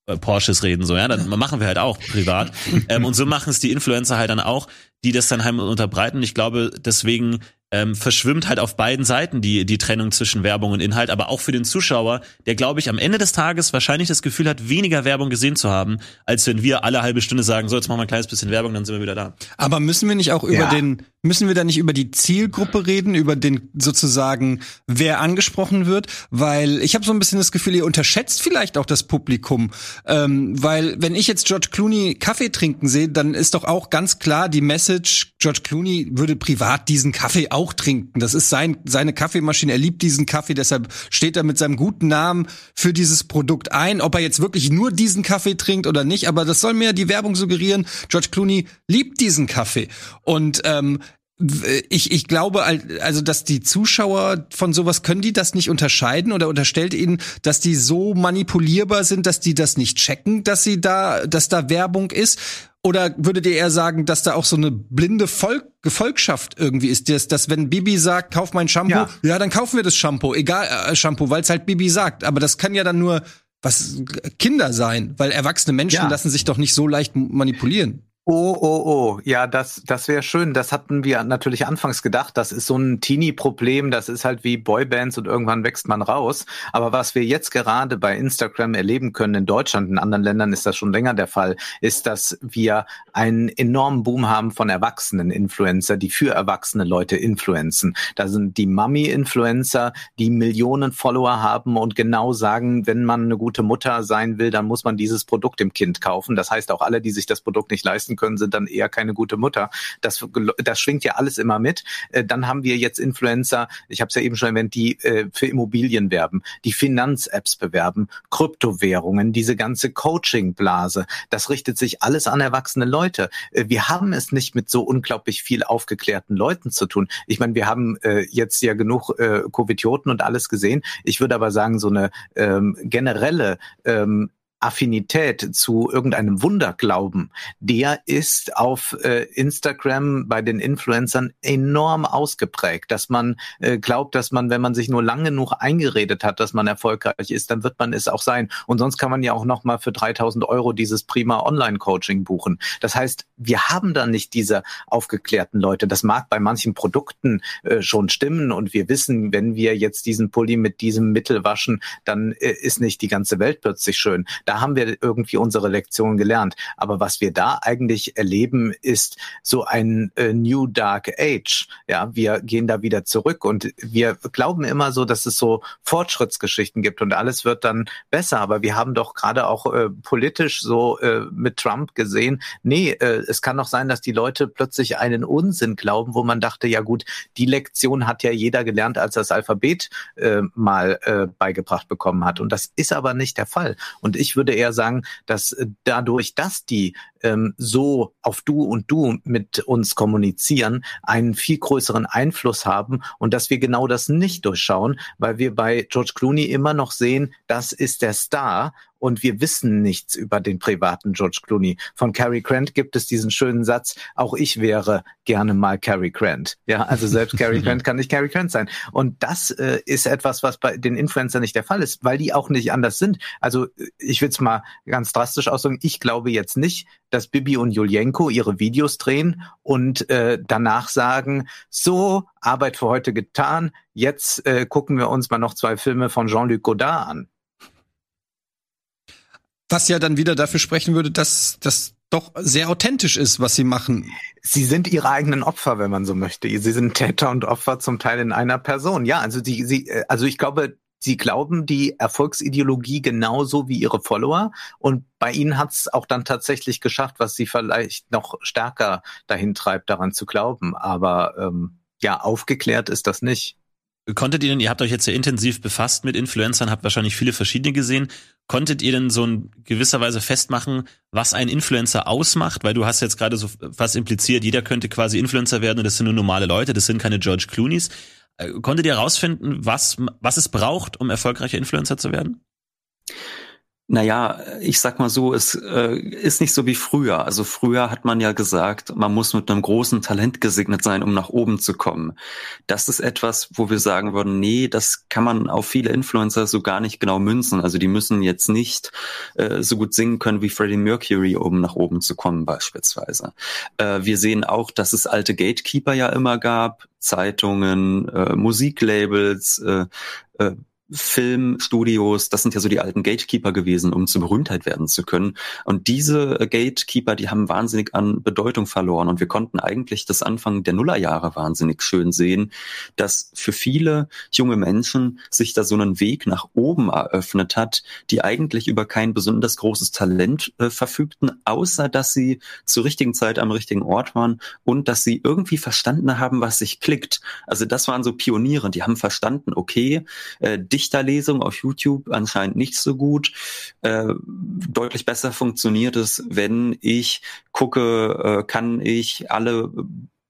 äh, Porsches reden, so, ja, dann machen wir halt auch privat. ähm, und so machen es die Influencer halt dann auch, die das dann halt unterbreiten. Ich glaube, deswegen ähm, verschwimmt halt auf beiden Seiten die, die Trennung zwischen Werbung und Inhalt, aber auch für den Zuschauer, der, glaube ich, am Ende des Tages wahrscheinlich das Gefühl hat, weniger Werbung gesehen zu haben, als wenn wir alle halbe Stunde sagen, so, jetzt machen wir ein kleines bisschen Werbung, dann sind wir wieder da. Aber müssen wir nicht auch über ja. den, müssen wir da nicht über die Zielgruppe reden, über den sozusagen, wer angesprochen wird? Weil ich habe so ein bisschen das Gefühl, ihr unterschätzt vielleicht auch das Publikum. Ähm, weil wenn ich jetzt George Clooney Kaffee trinken sehe, dann ist doch auch ganz klar die Message, George Clooney würde privat diesen Kaffee auch auch trinken. Das ist sein, seine Kaffeemaschine. Er liebt diesen Kaffee, deshalb steht er mit seinem guten Namen für dieses Produkt ein. Ob er jetzt wirklich nur diesen Kaffee trinkt oder nicht, aber das soll mir die Werbung suggerieren. George Clooney liebt diesen Kaffee. Und ähm, ich, ich glaube, also dass die Zuschauer von sowas können die das nicht unterscheiden oder unterstellt ihnen, dass die so manipulierbar sind, dass die das nicht checken, dass sie da, dass da Werbung ist. Oder würdet ihr eher sagen, dass da auch so eine blinde Volk Gefolgschaft irgendwie ist, dass, dass wenn Bibi sagt, kauf mein Shampoo, ja. ja, dann kaufen wir das Shampoo, egal äh, Shampoo, weil es halt Bibi sagt. Aber das kann ja dann nur was Kinder sein, weil erwachsene Menschen ja. lassen sich doch nicht so leicht manipulieren. Oh, oh, oh, ja, das, das wäre schön. Das hatten wir natürlich anfangs gedacht. Das ist so ein Teenie-Problem. Das ist halt wie Boybands und irgendwann wächst man raus. Aber was wir jetzt gerade bei Instagram erleben können in Deutschland, in anderen Ländern ist das schon länger der Fall, ist, dass wir einen enormen Boom haben von erwachsenen Influencer, die für erwachsene Leute influenzen. Da sind die Mummy-Influencer, die Millionen Follower haben und genau sagen, wenn man eine gute Mutter sein will, dann muss man dieses Produkt dem Kind kaufen. Das heißt, auch alle, die sich das Produkt nicht leisten leisten können, sind dann eher keine gute Mutter. Das, das schwingt ja alles immer mit. Äh, dann haben wir jetzt Influencer, ich habe es ja eben schon erwähnt, die äh, für Immobilien werben, die Finanz-Apps bewerben, Kryptowährungen, diese ganze Coaching-Blase. Das richtet sich alles an erwachsene Leute. Äh, wir haben es nicht mit so unglaublich viel aufgeklärten Leuten zu tun. Ich meine, wir haben jetzt ja genug Covidioten und alles gesehen. Ich würde aber sagen, so eine ähm, generelle ähm, Affinität zu irgendeinem Wunderglauben, der ist auf äh, Instagram bei den Influencern enorm ausgeprägt, dass man äh, glaubt, dass man, wenn man sich nur lange genug eingeredet hat, dass man erfolgreich ist, dann wird man es auch sein. Und sonst kann man ja auch noch mal für 3000 Euro dieses prima Online-Coaching buchen. Das heißt, wir haben da nicht diese aufgeklärten Leute. Das mag bei manchen Produkten äh, schon stimmen und wir wissen, wenn wir jetzt diesen Pulli mit diesem Mittel waschen, dann äh, ist nicht die ganze Welt plötzlich schön. Da da haben wir irgendwie unsere Lektion gelernt. Aber was wir da eigentlich erleben, ist so ein äh, New Dark Age. Ja, wir gehen da wieder zurück und wir glauben immer so, dass es so Fortschrittsgeschichten gibt und alles wird dann besser. Aber wir haben doch gerade auch äh, politisch so äh, mit Trump gesehen, nee, äh, es kann doch sein, dass die Leute plötzlich einen Unsinn glauben, wo man dachte, ja gut, die Lektion hat ja jeder gelernt, als er das Alphabet äh, mal äh, beigebracht bekommen hat. Und das ist aber nicht der Fall. Und ich würde eher sagen, dass äh, dadurch, dass die ähm, so auf Du und Du mit uns kommunizieren, einen viel größeren Einfluss haben und dass wir genau das nicht durchschauen, weil wir bei George Clooney immer noch sehen, das ist der Star und wir wissen nichts über den privaten George Clooney. Von Cary Grant gibt es diesen schönen Satz, auch ich wäre gerne mal Cary Grant. Ja, also selbst Cary Grant kann nicht Cary Grant sein. Und das äh, ist etwas, was bei den Influencern nicht der Fall ist, weil die auch nicht anders sind. Also ich will es mal ganz drastisch ausdrücken, ich glaube jetzt nicht, dass Bibi und Julienko ihre Videos drehen und äh, danach sagen, so, Arbeit für heute getan, jetzt äh, gucken wir uns mal noch zwei Filme von Jean-Luc Godard an. Was ja dann wieder dafür sprechen würde, dass das doch sehr authentisch ist, was sie machen. Sie sind ihre eigenen Opfer, wenn man so möchte. Sie sind Täter und Opfer zum Teil in einer Person. Ja, also sie, sie, äh, also ich glaube, sie glauben die Erfolgsideologie genauso wie ihre Follower. Und bei ihnen hat es auch dann tatsächlich geschafft, was sie vielleicht noch stärker dahin treibt, daran zu glauben. Aber ähm, ja, aufgeklärt ist das nicht. Konntet ihr denn, ihr habt euch jetzt ja intensiv befasst mit Influencern, habt wahrscheinlich viele verschiedene gesehen. Konntet ihr denn so in gewisser Weise festmachen, was ein Influencer ausmacht? Weil du hast jetzt gerade so fast impliziert, jeder könnte quasi Influencer werden und das sind nur normale Leute, das sind keine George Clooney's. Äh, konntet ihr herausfinden, was, was es braucht, um erfolgreicher Influencer zu werden? Naja, ich sag mal so, es äh, ist nicht so wie früher. Also früher hat man ja gesagt, man muss mit einem großen Talent gesegnet sein, um nach oben zu kommen. Das ist etwas, wo wir sagen würden, nee, das kann man auf viele Influencer so gar nicht genau münzen. Also die müssen jetzt nicht äh, so gut singen können wie Freddie Mercury, um nach oben zu kommen beispielsweise. Äh, wir sehen auch, dass es alte Gatekeeper ja immer gab, Zeitungen, äh, Musiklabels, äh, äh, Filmstudios, das sind ja so die alten Gatekeeper gewesen, um zur Berühmtheit werden zu können. Und diese Gatekeeper, die haben wahnsinnig an Bedeutung verloren. Und wir konnten eigentlich das Anfang der Nullerjahre wahnsinnig schön sehen, dass für viele junge Menschen sich da so einen Weg nach oben eröffnet hat, die eigentlich über kein besonders großes Talent äh, verfügten, außer dass sie zur richtigen Zeit am richtigen Ort waren und dass sie irgendwie verstanden haben, was sich klickt. Also das waren so Pioniere, die haben verstanden, okay, äh, Dichterlesung auf YouTube anscheinend nicht so gut. Äh, deutlich besser funktioniert es, wenn ich gucke, äh, kann ich alle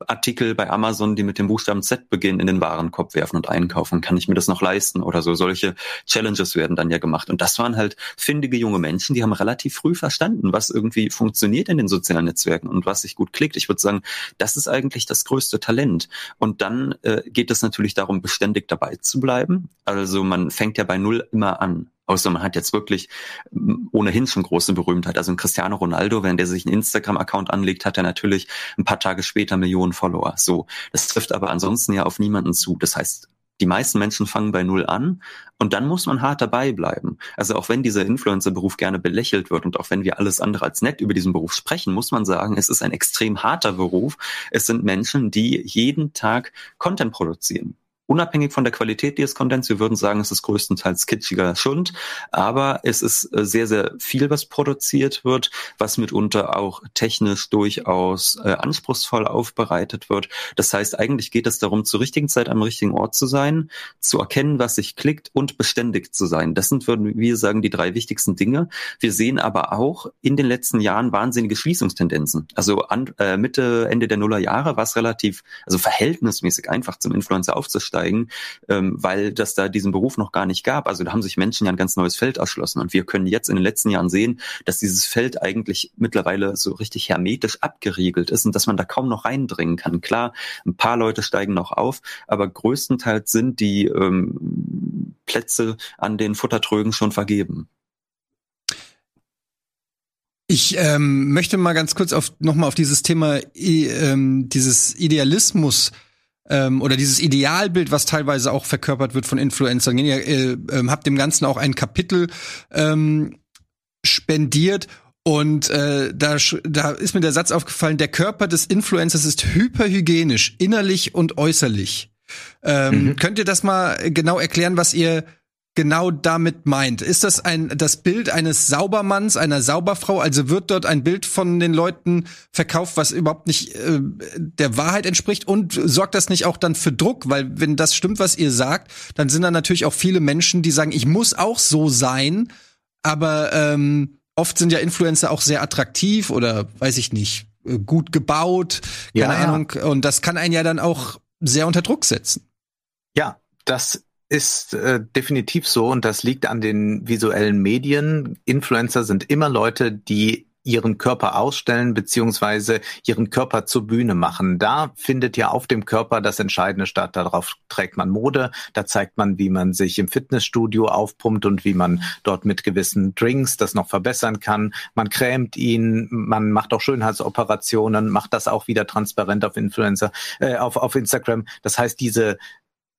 Artikel bei Amazon, die mit dem Buchstaben Z beginnen, in den Warenkorb werfen und einkaufen. Kann ich mir das noch leisten oder so? Solche Challenges werden dann ja gemacht. Und das waren halt findige junge Menschen, die haben relativ früh verstanden, was irgendwie funktioniert in den sozialen Netzwerken und was sich gut klickt. Ich würde sagen, das ist eigentlich das größte Talent. Und dann äh, geht es natürlich darum, beständig dabei zu bleiben. Also man fängt ja bei Null immer an. Außer man hat jetzt wirklich ohnehin schon große Berühmtheit. Also ein Cristiano Ronaldo, wenn der sich einen Instagram-Account anlegt, hat er natürlich ein paar Tage später Millionen Follower. So. Das trifft aber ansonsten ja auf niemanden zu. Das heißt, die meisten Menschen fangen bei Null an und dann muss man hart dabei bleiben. Also auch wenn dieser Influencer-Beruf gerne belächelt wird und auch wenn wir alles andere als nett über diesen Beruf sprechen, muss man sagen, es ist ein extrem harter Beruf. Es sind Menschen, die jeden Tag Content produzieren unabhängig von der Qualität des Contents, wir würden sagen, es ist größtenteils kitschiger Schund, aber es ist äh, sehr, sehr viel, was produziert wird, was mitunter auch technisch durchaus äh, anspruchsvoll aufbereitet wird. Das heißt, eigentlich geht es darum, zur richtigen Zeit am richtigen Ort zu sein, zu erkennen, was sich klickt und beständig zu sein. Das sind, würden wir sagen, die drei wichtigsten Dinge. Wir sehen aber auch in den letzten Jahren wahnsinnige Schließungstendenzen. Also an, äh, Mitte, Ende der Nullerjahre war es relativ, also verhältnismäßig einfach zum Influencer aufzusteigen einsteigen, ähm, weil das da diesen Beruf noch gar nicht gab. Also da haben sich Menschen ja ein ganz neues Feld erschlossen. Und wir können jetzt in den letzten Jahren sehen, dass dieses Feld eigentlich mittlerweile so richtig hermetisch abgeriegelt ist und dass man da kaum noch reindringen kann. Klar, ein paar Leute steigen noch auf, aber größtenteils sind die ähm, Plätze an den Futtertrögen schon vergeben. Ich ähm, möchte mal ganz kurz auf nochmal auf dieses Thema ähm, dieses Idealismus ähm, oder dieses Idealbild, was teilweise auch verkörpert wird von Influencern. Ihr äh, äh, habt dem Ganzen auch ein Kapitel ähm, spendiert und äh, da, da ist mir der Satz aufgefallen, der Körper des Influencers ist hyperhygienisch, innerlich und äußerlich. Ähm, mhm. Könnt ihr das mal genau erklären, was ihr genau damit meint? Ist das ein das Bild eines Saubermanns, einer Sauberfrau? Also wird dort ein Bild von den Leuten verkauft, was überhaupt nicht äh, der Wahrheit entspricht? Und sorgt das nicht auch dann für Druck? Weil wenn das stimmt, was ihr sagt, dann sind da natürlich auch viele Menschen, die sagen, ich muss auch so sein. Aber ähm, oft sind ja Influencer auch sehr attraktiv oder weiß ich nicht äh, gut gebaut, keine ja. Ahnung. Und das kann einen ja dann auch sehr unter Druck setzen. Ja, das ist äh, definitiv so und das liegt an den visuellen Medien. Influencer sind immer Leute, die ihren Körper ausstellen beziehungsweise ihren Körper zur Bühne machen. Da findet ja auf dem Körper das Entscheidende statt. Darauf trägt man Mode, da zeigt man, wie man sich im Fitnessstudio aufpumpt und wie man dort mit gewissen Drinks das noch verbessern kann. Man krämt ihn, man macht auch Schönheitsoperationen, macht das auch wieder transparent auf Influencer, äh, auf, auf Instagram. Das heißt, diese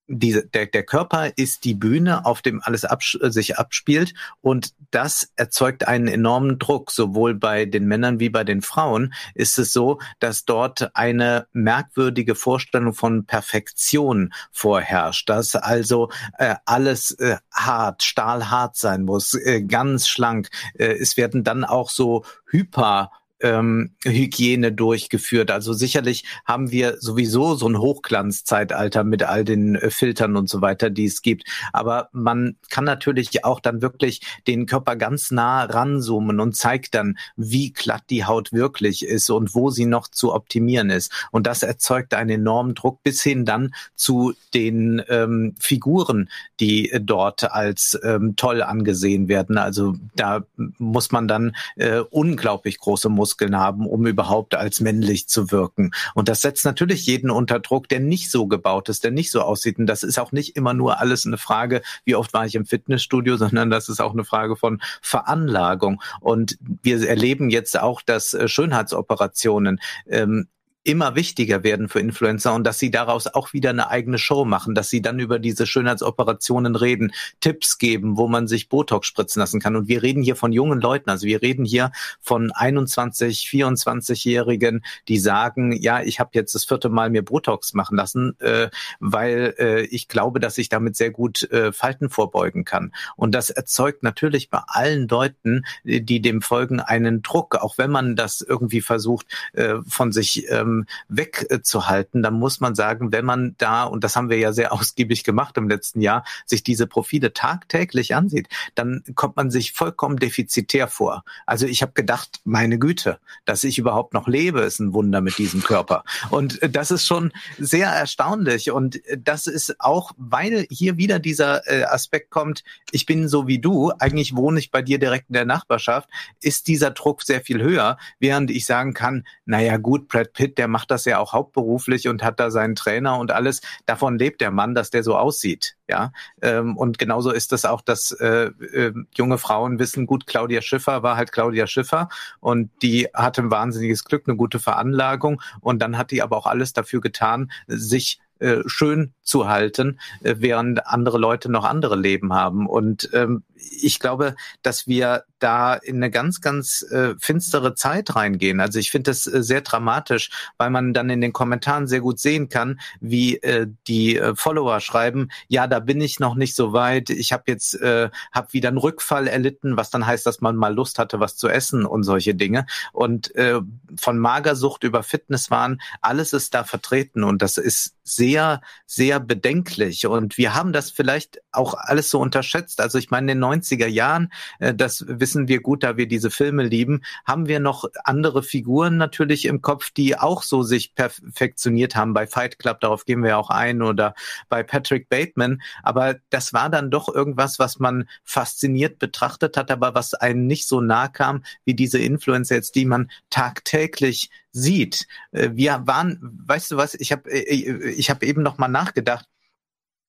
diese, der, der Körper ist die Bühne, auf dem alles abs sich abspielt und das erzeugt einen enormen Druck. Sowohl bei den Männern wie bei den Frauen ist es so, dass dort eine merkwürdige Vorstellung von Perfektion vorherrscht, dass also äh, alles äh, hart, stahlhart sein muss, äh, ganz schlank. Äh, es werden dann auch so hyper ähm, Hygiene durchgeführt. Also sicherlich haben wir sowieso so ein Hochglanzzeitalter mit all den äh, Filtern und so weiter, die es gibt. Aber man kann natürlich auch dann wirklich den Körper ganz nah ranzoomen und zeigt dann, wie glatt die Haut wirklich ist und wo sie noch zu optimieren ist. Und das erzeugt einen enormen Druck bis hin dann zu den ähm, Figuren, die äh, dort als ähm, toll angesehen werden. Also da muss man dann äh, unglaublich große Muskeln Muskeln haben, um überhaupt als männlich zu wirken. Und das setzt natürlich jeden unter Druck, der nicht so gebaut ist, der nicht so aussieht. Und das ist auch nicht immer nur alles eine Frage, wie oft war ich im Fitnessstudio, sondern das ist auch eine Frage von Veranlagung. Und wir erleben jetzt auch, dass äh, Schönheitsoperationen ähm, immer wichtiger werden für Influencer und dass sie daraus auch wieder eine eigene Show machen, dass sie dann über diese Schönheitsoperationen reden, Tipps geben, wo man sich Botox spritzen lassen kann. Und wir reden hier von jungen Leuten, also wir reden hier von 21, 24-Jährigen, die sagen, ja, ich habe jetzt das vierte Mal mir Botox machen lassen, äh, weil äh, ich glaube, dass ich damit sehr gut äh, Falten vorbeugen kann. Und das erzeugt natürlich bei allen Leuten, die dem folgen, einen Druck, auch wenn man das irgendwie versucht, äh, von sich ähm, wegzuhalten, dann muss man sagen, wenn man da, und das haben wir ja sehr ausgiebig gemacht im letzten Jahr, sich diese Profile tagtäglich ansieht, dann kommt man sich vollkommen defizitär vor. Also ich habe gedacht, meine Güte, dass ich überhaupt noch lebe, ist ein Wunder mit diesem Körper. Und das ist schon sehr erstaunlich. Und das ist auch, weil hier wieder dieser äh, Aspekt kommt, ich bin so wie du, eigentlich wohne ich bei dir direkt in der Nachbarschaft, ist dieser Druck sehr viel höher, während ich sagen kann, naja gut, Brad Pitt, der der macht das ja auch hauptberuflich und hat da seinen Trainer und alles. Davon lebt der Mann, dass der so aussieht. Ja, ähm, und genauso ist das auch, dass äh, äh, junge Frauen wissen, gut, Claudia Schiffer war halt Claudia Schiffer und die hatte ein wahnsinniges Glück, eine gute Veranlagung und dann hat die aber auch alles dafür getan, sich äh, schön zu halten, äh, während andere Leute noch andere Leben haben. Und ähm, ich glaube, dass wir da in eine ganz, ganz äh, finstere Zeit reingehen. Also ich finde das äh, sehr dramatisch, weil man dann in den Kommentaren sehr gut sehen kann, wie äh, die äh, Follower schreiben, ja, da bin ich noch nicht so weit. Ich habe jetzt äh, hab wieder einen Rückfall erlitten, was dann heißt, dass man mal Lust hatte, was zu essen und solche Dinge. Und äh, von Magersucht über Fitnesswahn, alles ist da vertreten und das ist sehr, sehr bedenklich. Und wir haben das vielleicht auch alles so unterschätzt. Also ich meine, in den 90er Jahren, äh, das wissen wir gut, da wir diese Filme lieben, haben wir noch andere Figuren natürlich im Kopf, die auch so sich perfektioniert haben. Bei Fight Club, darauf gehen wir auch ein, oder bei Patrick Bateman. Aber das war dann doch irgendwas, was man fasziniert betrachtet hat, aber was einem nicht so nah kam wie diese Influencer jetzt, die man tagtäglich sieht. Äh, wir waren, weißt du was, ich habe äh, ich hab eben noch mal nachgedacht,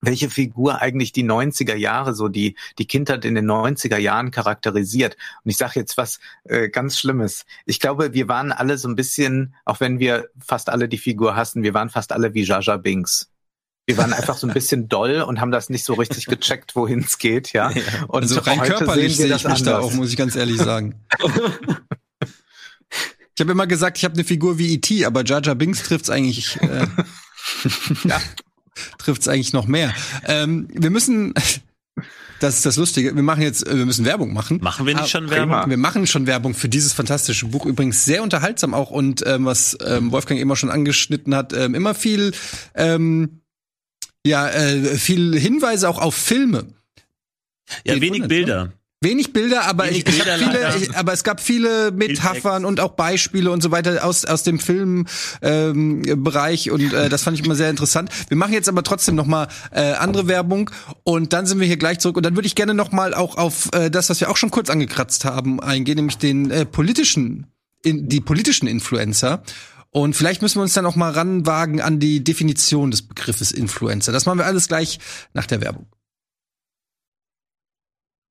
welche Figur eigentlich die 90er Jahre, so die, die Kindheit in den 90er Jahren charakterisiert. Und ich sage jetzt was äh, ganz Schlimmes. Ich glaube, wir waren alle so ein bisschen, auch wenn wir fast alle die Figur hassen, wir waren fast alle wie Jaja Binks. Wir waren einfach so ein bisschen doll und haben das nicht so richtig gecheckt, wohin es geht, ja. Und also rein körperlich sehe ich mich da auch, muss ich ganz ehrlich sagen. ich habe immer gesagt, ich habe eine Figur wie E.T., aber Jar Binks trifft's eigentlich. Äh, ja, trifft's eigentlich noch mehr. Ähm, wir müssen das ist das Lustige. Wir machen jetzt, wir müssen Werbung machen. Machen wir nicht ah, schon Werbung? Wir machen schon Werbung für dieses fantastische Buch. Übrigens sehr unterhaltsam auch und ähm, was ähm, Wolfgang immer schon angeschnitten hat, ähm, immer viel, ähm, ja, äh, viel Hinweise auch auf Filme. Ja, wenig Bilder. Wenig Bilder, aber, ich, ich viele, ich, aber es gab viele Metaphern und auch Beispiele und so weiter aus, aus dem Filmbereich ähm, und äh, das fand ich immer sehr interessant. Wir machen jetzt aber trotzdem noch mal äh, andere Werbung und dann sind wir hier gleich zurück und dann würde ich gerne noch mal auch auf äh, das, was wir auch schon kurz angekratzt haben, eingehen, nämlich den äh, politischen, in, die politischen Influencer. Und vielleicht müssen wir uns dann auch mal ranwagen an die Definition des Begriffes Influencer. Das machen wir alles gleich nach der Werbung.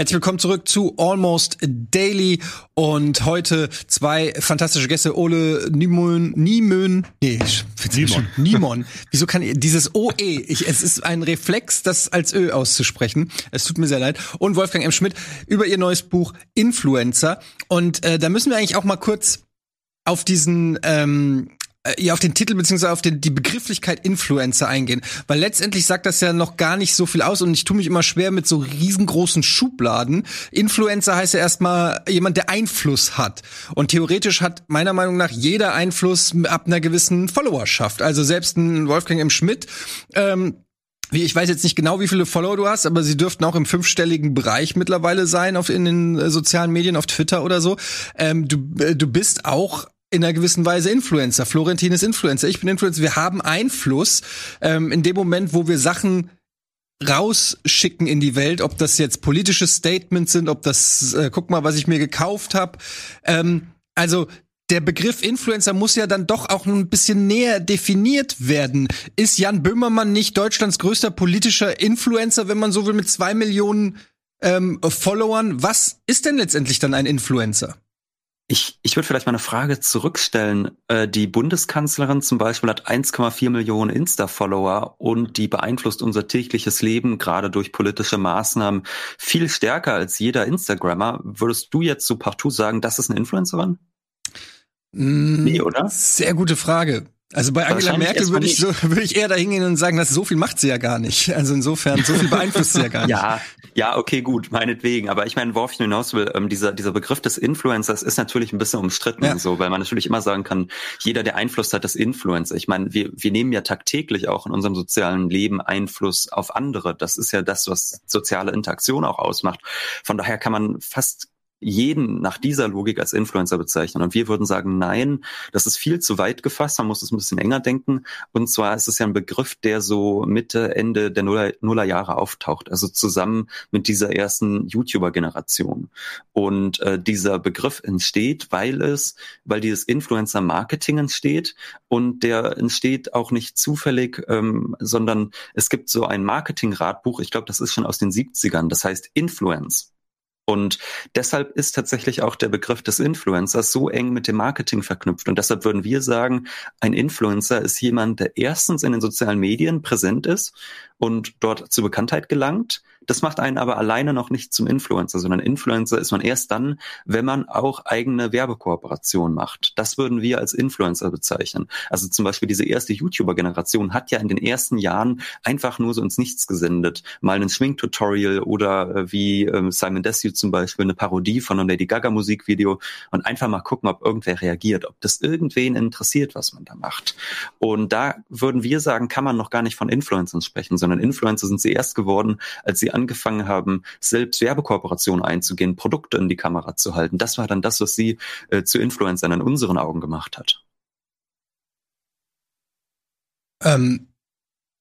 Herzlich willkommen zurück zu Almost Daily und heute zwei fantastische Gäste, Ole Nimon, Niemön, nee, Nimon. Nimon. Wieso kann ich, dieses OE, ich, es ist ein Reflex, das als Ö auszusprechen. Es tut mir sehr leid. Und Wolfgang M. Schmidt über ihr neues Buch Influencer. Und äh, da müssen wir eigentlich auch mal kurz auf diesen ähm, äh, ja auf den Titel beziehungsweise auf den, die Begrifflichkeit Influencer eingehen, weil letztendlich sagt das ja noch gar nicht so viel aus und ich tue mich immer schwer mit so riesengroßen Schubladen. Influencer heißt ja erstmal jemand, der Einfluss hat und theoretisch hat meiner Meinung nach jeder Einfluss ab einer gewissen Followerschaft. Also selbst ein Wolfgang M. Schmidt ähm, wie, ich weiß jetzt nicht genau, wie viele Follower du hast, aber sie dürften auch im fünfstelligen Bereich mittlerweile sein auf in den äh, sozialen Medien, auf Twitter oder so. Ähm, du, äh, du bist auch in einer gewissen Weise Influencer. Florentin ist Influencer, ich bin Influencer. Wir haben Einfluss ähm, in dem Moment, wo wir Sachen rausschicken in die Welt, ob das jetzt politische Statements sind, ob das, äh, guck mal, was ich mir gekauft habe. Ähm, also der Begriff Influencer muss ja dann doch auch ein bisschen näher definiert werden. Ist Jan Böhmermann nicht Deutschlands größter politischer Influencer, wenn man so will, mit zwei Millionen ähm, Followern? Was ist denn letztendlich dann ein Influencer? Ich, ich würde vielleicht mal eine Frage zurückstellen. Äh, die Bundeskanzlerin zum Beispiel hat 1,4 Millionen Insta-Follower und die beeinflusst unser tägliches Leben gerade durch politische Maßnahmen viel stärker als jeder Instagrammer. Würdest du jetzt so partout sagen, das ist eine Influencerin? Mm, nee, oder? Sehr gute Frage. Also bei Angela Merkel würde ich, so, würde ich eher da hingehen und sagen, dass so viel macht sie ja gar nicht. Also insofern, so viel beeinflusst sie ja gar nicht. Ja, ja, okay, gut, meinetwegen. Aber ich meine, worauf ich hinaus will, ähm, dieser, dieser Begriff des Influencers ist natürlich ein bisschen umstritten, ja. so, weil man natürlich immer sagen kann, jeder, der Einfluss hat, ist Influencer. Ich meine, wir, wir nehmen ja tagtäglich auch in unserem sozialen Leben Einfluss auf andere. Das ist ja das, was soziale Interaktion auch ausmacht. Von daher kann man fast jeden nach dieser Logik als Influencer bezeichnen. Und wir würden sagen, nein, das ist viel zu weit gefasst, man muss es ein bisschen enger denken. Und zwar ist es ja ein Begriff, der so Mitte, Ende der Nuller, Nullerjahre auftaucht, also zusammen mit dieser ersten YouTuber-Generation. Und äh, dieser Begriff entsteht, weil es, weil dieses Influencer-Marketing entsteht und der entsteht auch nicht zufällig, ähm, sondern es gibt so ein Marketing-Ratbuch, ich glaube, das ist schon aus den 70ern, das heißt Influence. Und deshalb ist tatsächlich auch der Begriff des Influencers so eng mit dem Marketing verknüpft. Und deshalb würden wir sagen, ein Influencer ist jemand, der erstens in den sozialen Medien präsent ist und dort zur Bekanntheit gelangt. Das macht einen aber alleine noch nicht zum Influencer, sondern Influencer ist man erst dann, wenn man auch eigene Werbekooperation macht. Das würden wir als Influencer bezeichnen. Also zum Beispiel diese erste YouTuber-Generation hat ja in den ersten Jahren einfach nur so ins Nichts gesendet. Mal ein Schminktutorial oder äh, wie äh, Simon Desue zum Beispiel eine Parodie von einem Lady Gaga Musikvideo und einfach mal gucken, ob irgendwer reagiert, ob das irgendwen interessiert, was man da macht. Und da würden wir sagen, kann man noch gar nicht von Influencern sprechen, sondern sondern Influencer sind sie erst geworden, als sie angefangen haben, selbst Werbekooperationen einzugehen, Produkte in die Kamera zu halten. Das war dann das, was sie äh, zu Influencern in unseren Augen gemacht hat. Ähm,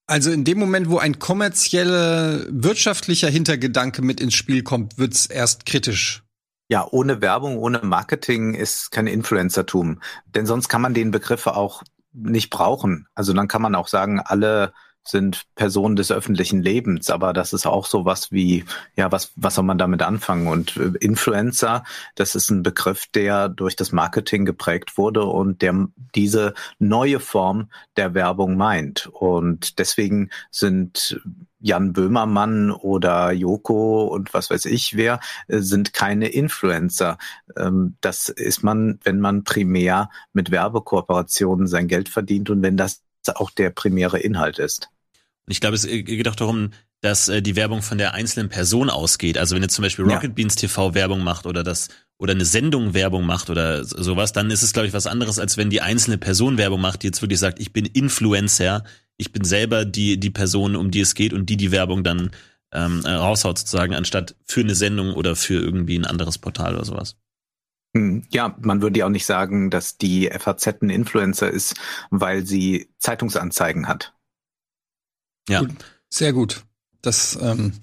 also in dem Moment, wo ein kommerzieller, wirtschaftlicher Hintergedanke mit ins Spiel kommt, wird's erst kritisch. Ja, ohne Werbung, ohne Marketing ist kein Influencertum. Denn sonst kann man den Begriff auch nicht brauchen. Also dann kann man auch sagen, alle sind Personen des öffentlichen Lebens, aber das ist auch so was wie, ja, was, was soll man damit anfangen? Und äh, Influencer, das ist ein Begriff, der durch das Marketing geprägt wurde und der diese neue Form der Werbung meint. Und deswegen sind Jan Böhmermann oder Joko und was weiß ich wer, äh, sind keine Influencer. Ähm, das ist man, wenn man primär mit Werbekooperationen sein Geld verdient und wenn das auch der primäre Inhalt ist. Und ich glaube, es geht auch darum, dass äh, die Werbung von der einzelnen Person ausgeht. Also wenn jetzt zum Beispiel Rocket ja. Beans TV Werbung macht oder das oder eine Sendung Werbung macht oder sowas, dann ist es glaube ich was anderes, als wenn die einzelne Person Werbung macht, die jetzt wirklich sagt, ich bin Influencer, ich bin selber die die Person, um die es geht und die die Werbung dann ähm, äh, raushaut sozusagen, anstatt für eine Sendung oder für irgendwie ein anderes Portal oder sowas. Hm, ja, man würde ja auch nicht sagen, dass die FAZ ein Influencer ist, weil sie Zeitungsanzeigen hat. Ja. Gut, sehr gut. Das, ähm,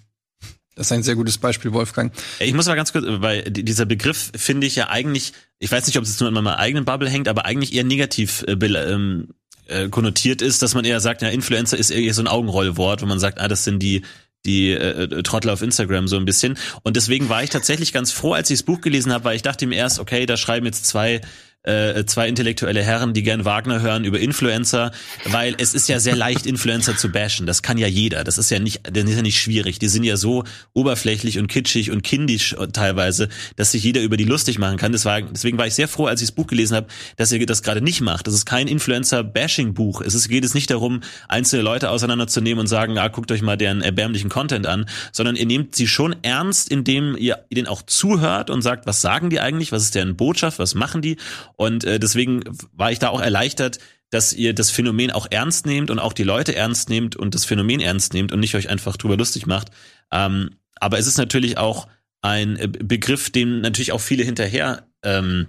das ist ein sehr gutes Beispiel, Wolfgang. Ich muss mal ganz kurz, weil dieser Begriff finde ich ja eigentlich, ich weiß nicht, ob es nur in meiner eigenen Bubble hängt, aber eigentlich eher negativ äh, ähm, äh, konnotiert ist, dass man eher sagt, ja, Influencer ist eher so ein Augenrollwort, wo man sagt, ah, das sind die die äh, äh, Trottel auf Instagram so ein bisschen. Und deswegen war ich tatsächlich ganz froh, als ich das Buch gelesen habe, weil ich dachte mir erst, okay, da schreiben jetzt zwei äh, zwei intellektuelle Herren, die gern Wagner hören über Influencer, weil es ist ja sehr leicht, Influencer zu bashen. Das kann ja jeder. Das ist ja nicht, das ist ja nicht schwierig. Die sind ja so oberflächlich und kitschig und kindisch teilweise, dass sich jeder über die lustig machen kann. deswegen war ich sehr froh, als ich das Buch gelesen habe, dass ihr das gerade nicht macht. Das ist kein Influencer-Bashing-Buch. Es ist, geht es nicht darum, einzelne Leute auseinanderzunehmen und sagen, ah, guckt euch mal deren erbärmlichen Content an, sondern ihr nehmt sie schon ernst, indem ihr ihnen auch zuhört und sagt, was sagen die eigentlich, was ist deren Botschaft, was machen die und äh, deswegen war ich da auch erleichtert, dass ihr das Phänomen auch ernst nehmt und auch die Leute ernst nehmt und das Phänomen ernst nehmt und nicht euch einfach drüber lustig macht. Ähm, aber es ist natürlich auch ein äh, Begriff, dem natürlich auch viele hinterher ähm,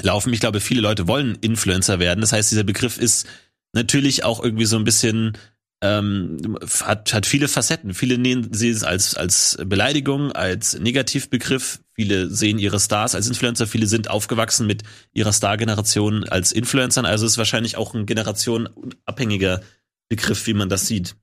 laufen. Ich glaube, viele Leute wollen Influencer werden. Das heißt, dieser Begriff ist natürlich auch irgendwie so ein bisschen ähm, hat, hat viele Facetten. Viele nehmen sie es als, als Beleidigung, als Negativbegriff. Viele sehen ihre Stars als Influencer. Viele sind aufgewachsen mit ihrer Star-Generation als Influencern. Also ist wahrscheinlich auch ein generationenabhängiger Begriff, wie man das sieht.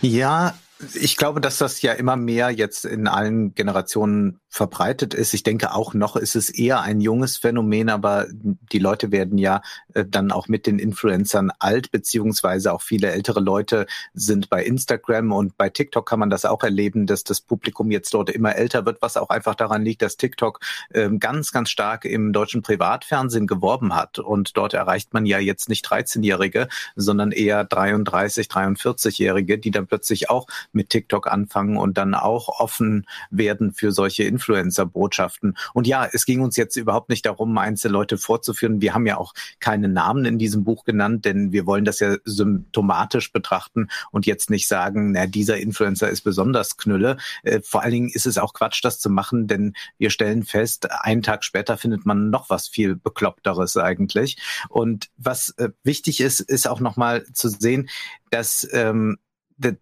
Ja, ich glaube, dass das ja immer mehr jetzt in allen Generationen verbreitet ist. Ich denke auch noch ist es eher ein junges Phänomen, aber die Leute werden ja äh, dann auch mit den Influencern alt, beziehungsweise auch viele ältere Leute sind bei Instagram und bei TikTok kann man das auch erleben, dass das Publikum jetzt dort immer älter wird, was auch einfach daran liegt, dass TikTok ähm, ganz, ganz stark im deutschen Privatfernsehen geworben hat. Und dort erreicht man ja jetzt nicht 13-Jährige, sondern eher 33, 43-Jährige, die dann plötzlich auch mit TikTok anfangen und dann auch offen werden für solche Influencer-Botschaften. Und ja, es ging uns jetzt überhaupt nicht darum, einzelne Leute vorzuführen. Wir haben ja auch keine Namen in diesem Buch genannt, denn wir wollen das ja symptomatisch betrachten und jetzt nicht sagen, na, dieser Influencer ist besonders Knülle. Äh, vor allen Dingen ist es auch Quatsch, das zu machen, denn wir stellen fest, einen Tag später findet man noch was viel Bekloppteres eigentlich. Und was äh, wichtig ist, ist auch nochmal zu sehen, dass ähm,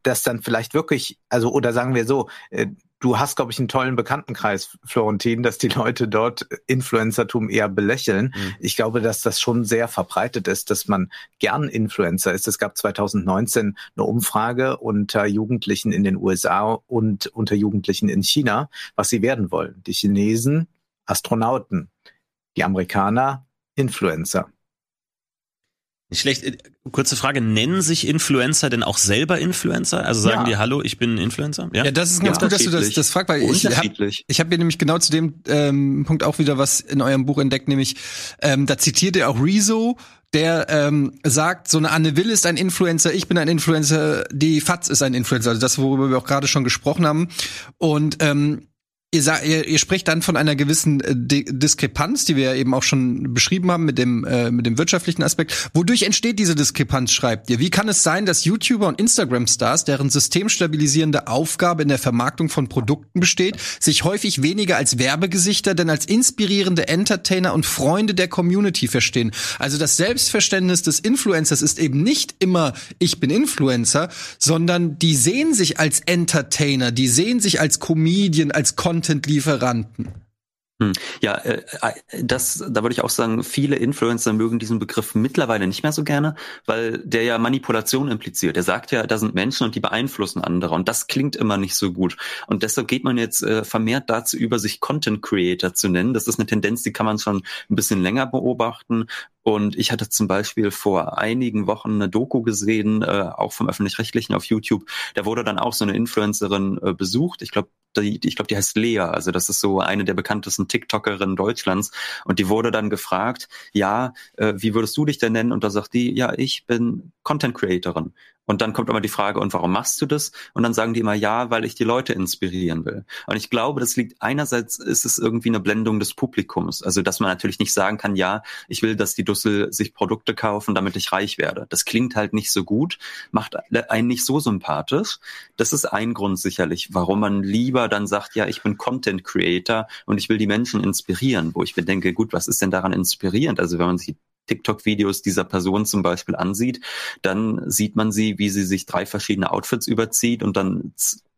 das dann vielleicht wirklich, also oder sagen wir so, äh, du hast, glaube ich, einen tollen Bekanntenkreis, Florentin, dass die Leute dort Influencertum eher belächeln. Mhm. Ich glaube, dass das schon sehr verbreitet ist, dass man gern Influencer ist. Es gab 2019 eine Umfrage unter Jugendlichen in den USA und unter Jugendlichen in China, was sie werden wollen. Die Chinesen Astronauten, die Amerikaner Influencer. Nicht schlecht. Äh, kurze Frage, nennen sich Influencer denn auch selber Influencer? Also sagen ja. die, hallo, ich bin Influencer? Ja, ja das ist ganz ja, gut, dass du das, das fragst, weil ich habe ich hab hier nämlich genau zu dem ähm, Punkt auch wieder was in eurem Buch entdeckt, nämlich ähm, da zitiert ihr auch Rezo, der ähm, sagt, so eine Anne Will ist ein Influencer, ich bin ein Influencer, die Fatz ist ein Influencer, also das, worüber wir auch gerade schon gesprochen haben. Und ähm, Ihr, sagt, ihr, ihr sprecht dann von einer gewissen äh, Diskrepanz, die wir ja eben auch schon beschrieben haben mit dem, äh, mit dem wirtschaftlichen Aspekt. Wodurch entsteht diese Diskrepanz, schreibt ihr? Wie kann es sein, dass YouTuber und Instagram-Stars, deren systemstabilisierende Aufgabe in der Vermarktung von Produkten besteht, sich häufig weniger als Werbegesichter, denn als inspirierende Entertainer und Freunde der Community verstehen? Also das Selbstverständnis des Influencers ist eben nicht immer, ich bin Influencer, sondern die sehen sich als Entertainer, die sehen sich als Comedian, als Content Content-Lieferanten. Hm. Ja, äh, äh, das, da würde ich auch sagen, viele Influencer mögen diesen Begriff mittlerweile nicht mehr so gerne, weil der ja Manipulation impliziert. Er sagt ja, da sind Menschen und die beeinflussen andere und das klingt immer nicht so gut. Und deshalb geht man jetzt äh, vermehrt dazu über, sich Content Creator zu nennen. Das ist eine Tendenz, die kann man schon ein bisschen länger beobachten. Und ich hatte zum Beispiel vor einigen Wochen eine Doku gesehen, äh, auch vom öffentlich-rechtlichen auf YouTube. Da wurde dann auch so eine Influencerin äh, besucht. Ich glaube, die, ich glaube, die heißt Lea. Also das ist so eine der bekanntesten TikTokerinnen Deutschlands. Und die wurde dann gefragt, ja, äh, wie würdest du dich denn nennen? Und da sagt die, ja, ich bin Content Creatorin. Und dann kommt immer die Frage, und warum machst du das? Und dann sagen die immer, ja, weil ich die Leute inspirieren will. Und ich glaube, das liegt einerseits ist es irgendwie eine Blendung des Publikums. Also, dass man natürlich nicht sagen kann, ja, ich will, dass die Dussel sich Produkte kaufen, damit ich reich werde. Das klingt halt nicht so gut, macht einen nicht so sympathisch. Das ist ein Grund sicherlich, warum man lieber dann sagt, ja, ich bin Content Creator und ich will die Menschen inspirieren, wo ich mir denke, gut, was ist denn daran inspirierend? Also, wenn man sich TikTok-Videos dieser Person zum Beispiel ansieht, dann sieht man sie, wie sie sich drei verschiedene Outfits überzieht und dann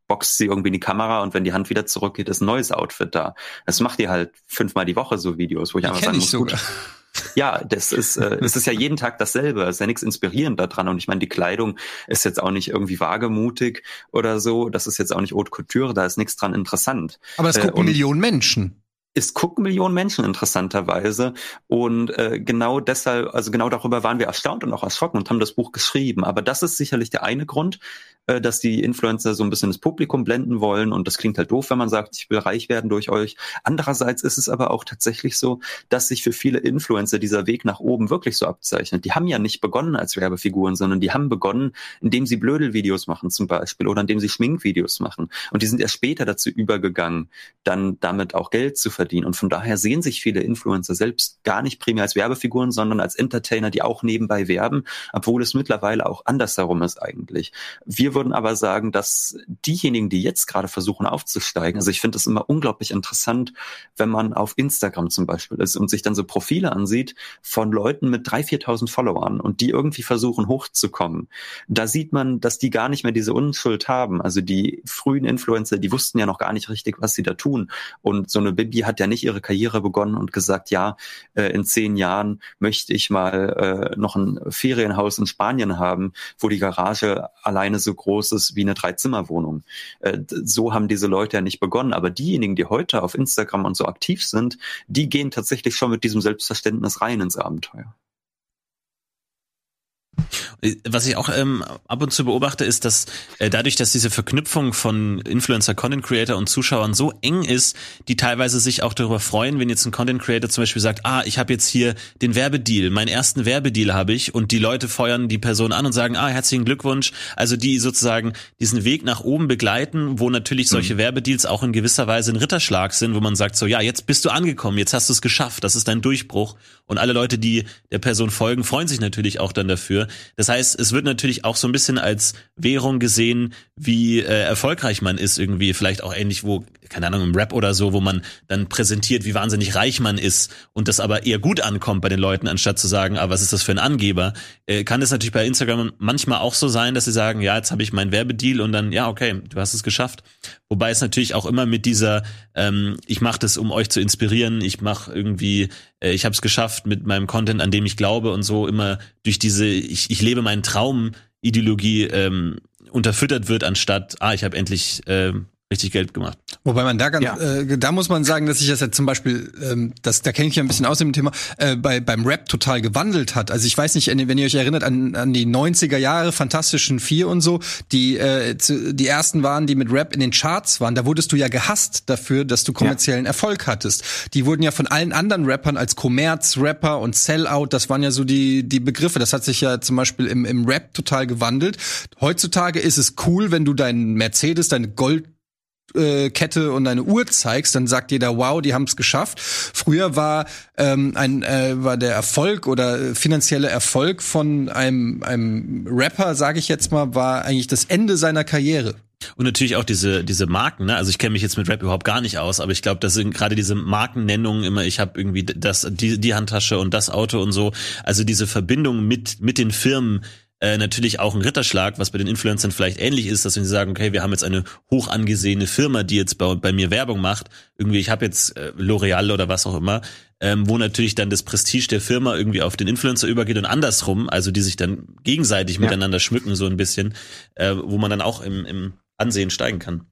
boxt sie irgendwie in die Kamera und wenn die Hand wieder zurückgeht, ist ein neues Outfit da. Das macht ihr halt fünfmal die Woche so Videos, wo ich die einfach sagen muss, gut, ja, das ist, äh, es ist ja jeden Tag dasselbe. Es ist ja nichts inspirierend daran. Und ich meine, die Kleidung ist jetzt auch nicht irgendwie wagemutig oder so. Das ist jetzt auch nicht Haute Couture. Da ist nichts dran interessant. Aber es gucken äh, Millionen Menschen es gucken Millionen Menschen interessanterweise und äh, genau deshalb, also genau darüber waren wir erstaunt und auch erschrocken und haben das Buch geschrieben. Aber das ist sicherlich der eine Grund, äh, dass die Influencer so ein bisschen das Publikum blenden wollen und das klingt halt doof, wenn man sagt, ich will reich werden durch euch. Andererseits ist es aber auch tatsächlich so, dass sich für viele Influencer dieser Weg nach oben wirklich so abzeichnet. Die haben ja nicht begonnen als Werbefiguren, sondern die haben begonnen, indem sie Blödelvideos machen zum Beispiel oder indem sie Schminkvideos machen und die sind erst später dazu übergegangen, dann damit auch Geld zu verdienen. Und von daher sehen sich viele Influencer selbst gar nicht primär als Werbefiguren, sondern als Entertainer, die auch nebenbei werben, obwohl es mittlerweile auch andersherum ist eigentlich. Wir würden aber sagen, dass diejenigen, die jetzt gerade versuchen aufzusteigen, also ich finde es immer unglaublich interessant, wenn man auf Instagram zum Beispiel ist und sich dann so Profile ansieht von Leuten mit 3.000, 4.000 Followern und die irgendwie versuchen hochzukommen. Da sieht man, dass die gar nicht mehr diese Unschuld haben. Also die frühen Influencer, die wussten ja noch gar nicht richtig, was sie da tun. Und so eine Bibi hat ja nicht ihre Karriere begonnen und gesagt, ja, äh, in zehn Jahren möchte ich mal äh, noch ein Ferienhaus in Spanien haben, wo die Garage alleine so groß ist wie eine Dreizimmerwohnung. Äh, so haben diese Leute ja nicht begonnen. Aber diejenigen, die heute auf Instagram und so aktiv sind, die gehen tatsächlich schon mit diesem Selbstverständnis rein ins Abenteuer. Was ich auch ähm, ab und zu beobachte, ist, dass äh, dadurch, dass diese Verknüpfung von Influencer, Content Creator und Zuschauern so eng ist, die teilweise sich auch darüber freuen, wenn jetzt ein Content Creator zum Beispiel sagt, ah, ich habe jetzt hier den Werbedeal, meinen ersten Werbedeal habe ich und die Leute feuern die Person an und sagen, ah, herzlichen Glückwunsch. Also die sozusagen diesen Weg nach oben begleiten, wo natürlich solche mhm. Werbedeals auch in gewisser Weise ein Ritterschlag sind, wo man sagt so, ja, jetzt bist du angekommen, jetzt hast du es geschafft, das ist dein Durchbruch und alle Leute, die der Person folgen, freuen sich natürlich auch dann dafür. Das heißt, es wird natürlich auch so ein bisschen als Währung gesehen, wie äh, erfolgreich man ist irgendwie, vielleicht auch ähnlich, wo, keine Ahnung, im Rap oder so, wo man dann präsentiert, wie wahnsinnig reich man ist und das aber eher gut ankommt bei den Leuten, anstatt zu sagen, ah, was ist das für ein Angeber, äh, kann es natürlich bei Instagram manchmal auch so sein, dass sie sagen, ja, jetzt habe ich meinen Werbedeal und dann, ja, okay, du hast es geschafft. Wobei es natürlich auch immer mit dieser, ähm, ich mache das, um euch zu inspirieren, ich mache irgendwie, äh, ich habe es geschafft mit meinem Content, an dem ich glaube und so immer durch diese, ich, ich lebe meinen Traum Ideologie ähm, unterfüttert wird, anstatt, ah, ich habe endlich äh, richtig Geld gemacht. Wobei man da ganz, ja. äh, da muss man sagen, dass sich das ja zum Beispiel, ähm, das, da kenne ich ja ein bisschen aus dem Thema, äh, bei, beim Rap total gewandelt hat. Also ich weiß nicht, wenn ihr euch erinnert an, an die 90er Jahre, Fantastischen Vier und so, die äh, zu, die ersten waren, die mit Rap in den Charts waren, da wurdest du ja gehasst dafür, dass du kommerziellen ja. Erfolg hattest. Die wurden ja von allen anderen Rappern als Kommerz-Rapper und Sellout, das waren ja so die, die Begriffe. Das hat sich ja zum Beispiel im, im Rap total gewandelt. Heutzutage ist es cool, wenn du deinen Mercedes, deine Gold Kette und eine Uhr zeigst, dann sagt jeder, wow, die haben es geschafft. Früher war ähm, ein äh, war der Erfolg oder finanzielle Erfolg von einem einem Rapper, sage ich jetzt mal, war eigentlich das Ende seiner Karriere. Und natürlich auch diese diese Marken, ne? Also ich kenne mich jetzt mit Rap überhaupt gar nicht aus, aber ich glaube, das sind gerade diese Markennennungen immer, ich habe irgendwie das die die Handtasche und das Auto und so, also diese Verbindung mit mit den Firmen äh, natürlich auch ein Ritterschlag, was bei den Influencern vielleicht ähnlich ist, dass wenn sie sagen, okay, wir haben jetzt eine hoch angesehene Firma, die jetzt bei, bei mir Werbung macht, irgendwie, ich habe jetzt äh, L'Oreal oder was auch immer, ähm, wo natürlich dann das Prestige der Firma irgendwie auf den Influencer übergeht und andersrum, also die sich dann gegenseitig ja. miteinander schmücken so ein bisschen, äh, wo man dann auch im, im Ansehen steigen kann.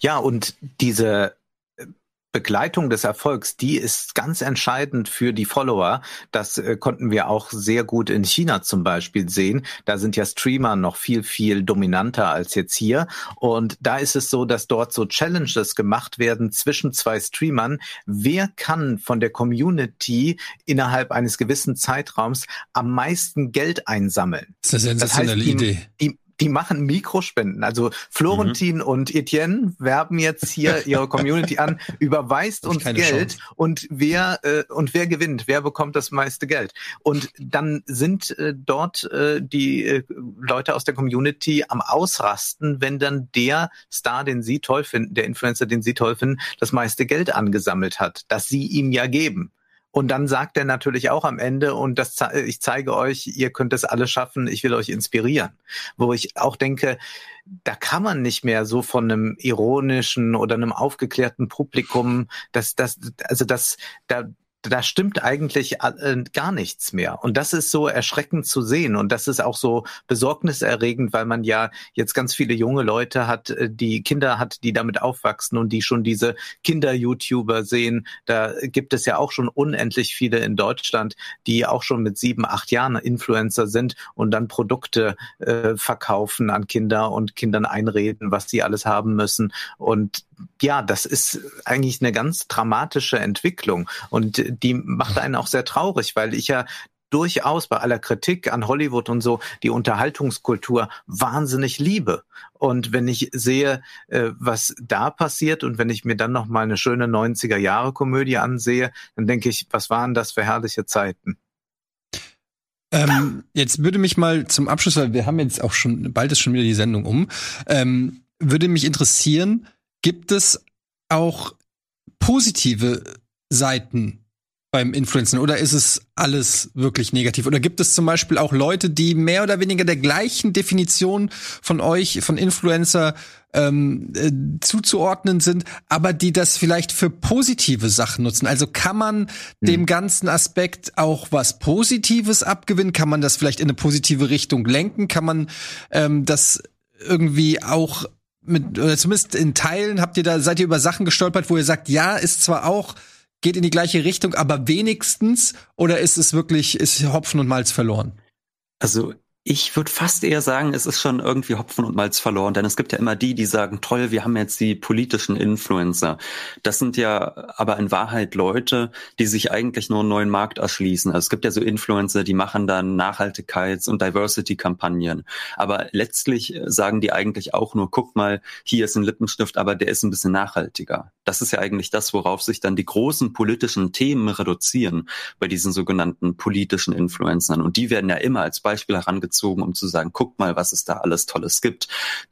Ja, und diese Begleitung des Erfolgs, die ist ganz entscheidend für die Follower. Das äh, konnten wir auch sehr gut in China zum Beispiel sehen. Da sind ja Streamer noch viel, viel dominanter als jetzt hier. Und da ist es so, dass dort so Challenges gemacht werden zwischen zwei Streamern. Wer kann von der Community innerhalb eines gewissen Zeitraums am meisten Geld einsammeln? Das ist eine sensationelle das heißt, die, Idee. Die, die machen Mikrospenden. Also Florentin mhm. und Etienne werben jetzt hier ihre Community an, überweist uns Geld Chance. und wer äh, und wer gewinnt, wer bekommt das meiste Geld. Und dann sind äh, dort äh, die äh, Leute aus der Community am Ausrasten, wenn dann der Star, den sie toll finden, der Influencer, den sie toll finden, das meiste Geld angesammelt hat, das sie ihm ja geben. Und dann sagt er natürlich auch am Ende, und das ich zeige euch, ihr könnt es alle schaffen, ich will euch inspirieren. Wo ich auch denke, da kann man nicht mehr so von einem ironischen oder einem aufgeklärten Publikum, das, das, also das, da, da stimmt eigentlich äh, gar nichts mehr. Und das ist so erschreckend zu sehen. Und das ist auch so besorgniserregend, weil man ja jetzt ganz viele junge Leute hat, äh, die Kinder hat, die damit aufwachsen und die schon diese Kinder-YouTuber sehen. Da gibt es ja auch schon unendlich viele in Deutschland, die auch schon mit sieben, acht Jahren Influencer sind und dann Produkte äh, verkaufen an Kinder und Kindern einreden, was sie alles haben müssen. Und ja, das ist eigentlich eine ganz dramatische Entwicklung und die macht einen auch sehr traurig, weil ich ja durchaus bei aller Kritik an Hollywood und so die Unterhaltungskultur wahnsinnig liebe. Und wenn ich sehe, äh, was da passiert und wenn ich mir dann noch mal eine schöne 90er Jahre Komödie ansehe, dann denke ich, was waren das für herrliche Zeiten? Ähm, jetzt würde mich mal zum Abschluss, weil wir haben jetzt auch schon, bald ist schon wieder die Sendung um, ähm, würde mich interessieren, Gibt es auch positive Seiten beim Influencen oder ist es alles wirklich negativ? Oder gibt es zum Beispiel auch Leute, die mehr oder weniger der gleichen Definition von euch, von Influencer ähm, äh, zuzuordnen sind, aber die das vielleicht für positive Sachen nutzen? Also kann man hm. dem ganzen Aspekt auch was Positives abgewinnen? Kann man das vielleicht in eine positive Richtung lenken? Kann man ähm, das irgendwie auch mit, oder zumindest in Teilen habt ihr da, seid ihr über Sachen gestolpert, wo ihr sagt, ja, ist zwar auch, geht in die gleiche Richtung, aber wenigstens, oder ist es wirklich, ist Hopfen und Malz verloren? Also ich würde fast eher sagen, es ist schon irgendwie Hopfen und Malz verloren, denn es gibt ja immer die, die sagen, toll, wir haben jetzt die politischen Influencer. Das sind ja aber in Wahrheit Leute, die sich eigentlich nur einen neuen Markt erschließen. Also es gibt ja so Influencer, die machen dann Nachhaltigkeits- und Diversity-Kampagnen. Aber letztlich sagen die eigentlich auch nur, guck mal, hier ist ein Lippenstift, aber der ist ein bisschen nachhaltiger. Das ist ja eigentlich das, worauf sich dann die großen politischen Themen reduzieren bei diesen sogenannten politischen Influencern. Und die werden ja immer als Beispiel herangezogen gezogen, um zu sagen, guckt mal, was es da alles Tolles gibt.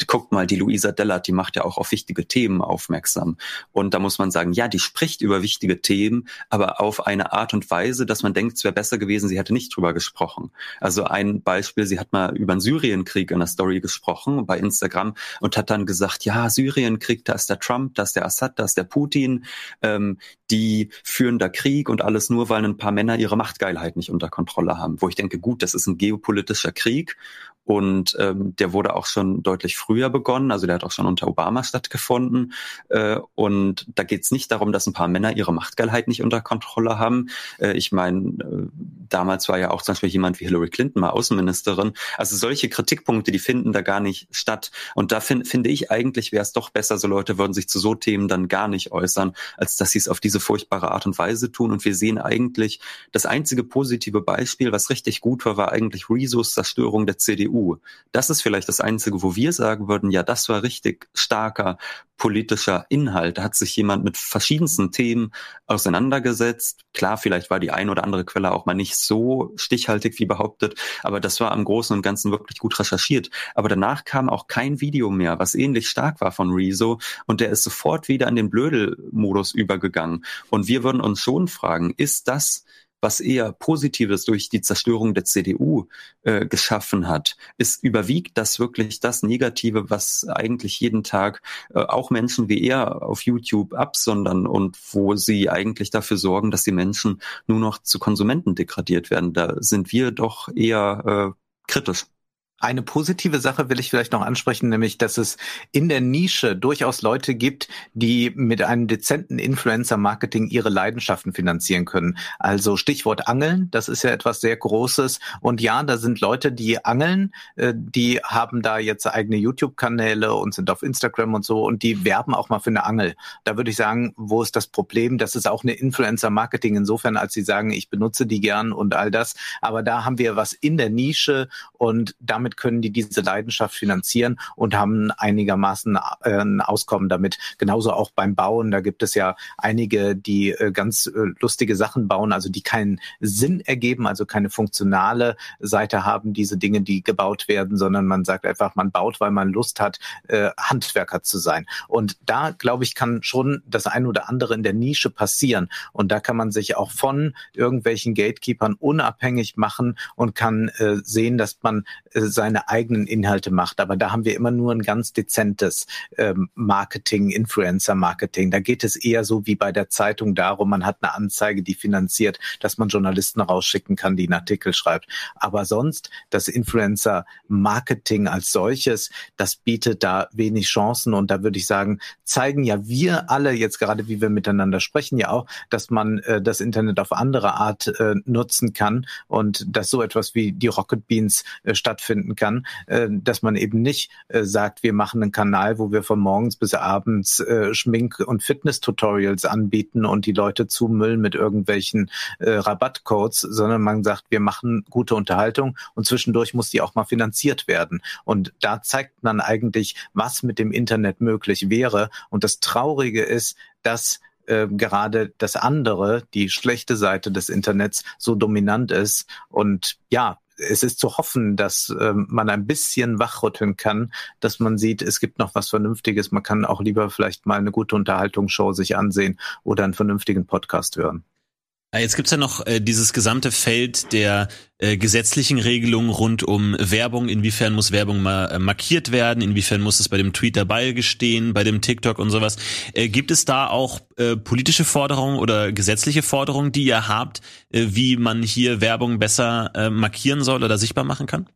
Guckt mal, die Luisa Dellert, die macht ja auch auf wichtige Themen aufmerksam. Und da muss man sagen, ja, die spricht über wichtige Themen, aber auf eine Art und Weise, dass man denkt, es wäre besser gewesen, sie hätte nicht drüber gesprochen. Also ein Beispiel, sie hat mal über den Syrienkrieg in der Story gesprochen bei Instagram und hat dann gesagt, ja, Syrienkrieg, da ist der Trump, da ist der Assad, da ist der Putin, ähm, die führen da Krieg und alles nur, weil ein paar Männer ihre Machtgeilheit nicht unter Kontrolle haben. Wo ich denke, gut, das ist ein geopolitischer Krieg Krieg. Und ähm, der wurde auch schon deutlich früher begonnen, also der hat auch schon unter Obama stattgefunden. Äh, und da geht es nicht darum, dass ein paar Männer ihre Machtgeilheit nicht unter Kontrolle haben. Äh, ich meine, äh, damals war ja auch zum Beispiel jemand wie Hillary Clinton mal Außenministerin. Also solche Kritikpunkte, die finden da gar nicht statt. Und da find, finde ich eigentlich, wäre es doch besser, so Leute würden sich zu so Themen dann gar nicht äußern, als dass sie es auf diese furchtbare Art und Weise tun. Und wir sehen eigentlich, das einzige positive Beispiel, was richtig gut war, war eigentlich Rezos Zerstörung der CDU. Das ist vielleicht das Einzige, wo wir sagen würden, ja, das war richtig starker politischer Inhalt. Da hat sich jemand mit verschiedensten Themen auseinandergesetzt. Klar, vielleicht war die ein oder andere Quelle auch mal nicht so stichhaltig wie behauptet, aber das war am Großen und Ganzen wirklich gut recherchiert. Aber danach kam auch kein Video mehr, was ähnlich stark war von Rezo und der ist sofort wieder in den Blödel-Modus übergegangen. Und wir würden uns schon fragen, ist das was eher Positives durch die Zerstörung der CDU äh, geschaffen hat, ist überwiegt das wirklich das Negative, was eigentlich jeden Tag äh, auch Menschen wie er auf YouTube absondern und wo sie eigentlich dafür sorgen, dass die Menschen nur noch zu Konsumenten degradiert werden. Da sind wir doch eher äh, kritisch. Eine positive Sache will ich vielleicht noch ansprechen, nämlich, dass es in der Nische durchaus Leute gibt, die mit einem dezenten Influencer-Marketing ihre Leidenschaften finanzieren können. Also Stichwort Angeln, das ist ja etwas sehr Großes. Und ja, da sind Leute, die angeln, äh, die haben da jetzt eigene YouTube-Kanäle und sind auf Instagram und so und die werben auch mal für eine Angel. Da würde ich sagen, wo ist das Problem? Das ist auch eine Influencer-Marketing insofern, als sie sagen, ich benutze die gern und all das. Aber da haben wir was in der Nische und damit damit können die diese Leidenschaft finanzieren und haben einigermaßen äh, ein Auskommen damit. Genauso auch beim Bauen. Da gibt es ja einige, die äh, ganz äh, lustige Sachen bauen, also die keinen Sinn ergeben, also keine funktionale Seite haben, diese Dinge, die gebaut werden, sondern man sagt einfach, man baut, weil man Lust hat, Handwerker zu sein. Und da, glaube ich, kann schon das ein oder andere in der Nische passieren. Und da kann man sich auch von irgendwelchen Gatekeepern unabhängig machen und kann äh, sehen, dass man äh, seine eigenen Inhalte macht. Aber da haben wir immer nur ein ganz dezentes ähm, Marketing, Influencer-Marketing. Da geht es eher so wie bei der Zeitung darum, man hat eine Anzeige, die finanziert, dass man Journalisten rausschicken kann, die einen Artikel schreibt. Aber sonst, das Influencer-Marketing als solches, das bietet da wenig Chancen. Und da würde ich sagen, zeigen ja wir alle jetzt gerade, wie wir miteinander sprechen, ja auch, dass man äh, das Internet auf andere Art äh, nutzen kann und dass so etwas wie die Rocket Beans äh, stattfinden stattfinden kann, äh, dass man eben nicht äh, sagt, wir machen einen Kanal, wo wir von morgens bis abends äh, Schmink- und Fitness-Tutorials anbieten und die Leute zumüllen mit irgendwelchen Rabattcodes, sondern man sagt, wir machen gute Unterhaltung und zwischendurch muss die auch mal finanziert werden. Und da zeigt man eigentlich, was mit dem Internet möglich wäre. Und das Traurige ist, dass gerade das andere, die schlechte Seite des Internets, so dominant ist. Und ja, es ist zu hoffen, dass ähm, man ein bisschen wachrütteln kann, dass man sieht, es gibt noch was Vernünftiges. Man kann auch lieber vielleicht mal eine gute Unterhaltungsshow sich ansehen oder einen vernünftigen Podcast hören. Ah, jetzt gibt's ja noch äh, dieses gesamte Feld der äh, gesetzlichen Regelungen rund um Werbung. Inwiefern muss Werbung mal äh, markiert werden? Inwiefern muss es bei dem Tweet dabei gestehen, bei dem TikTok und sowas? Äh, gibt es da auch äh, politische Forderungen oder gesetzliche Forderungen, die ihr habt, äh, wie man hier Werbung besser äh, markieren soll oder sichtbar machen kann?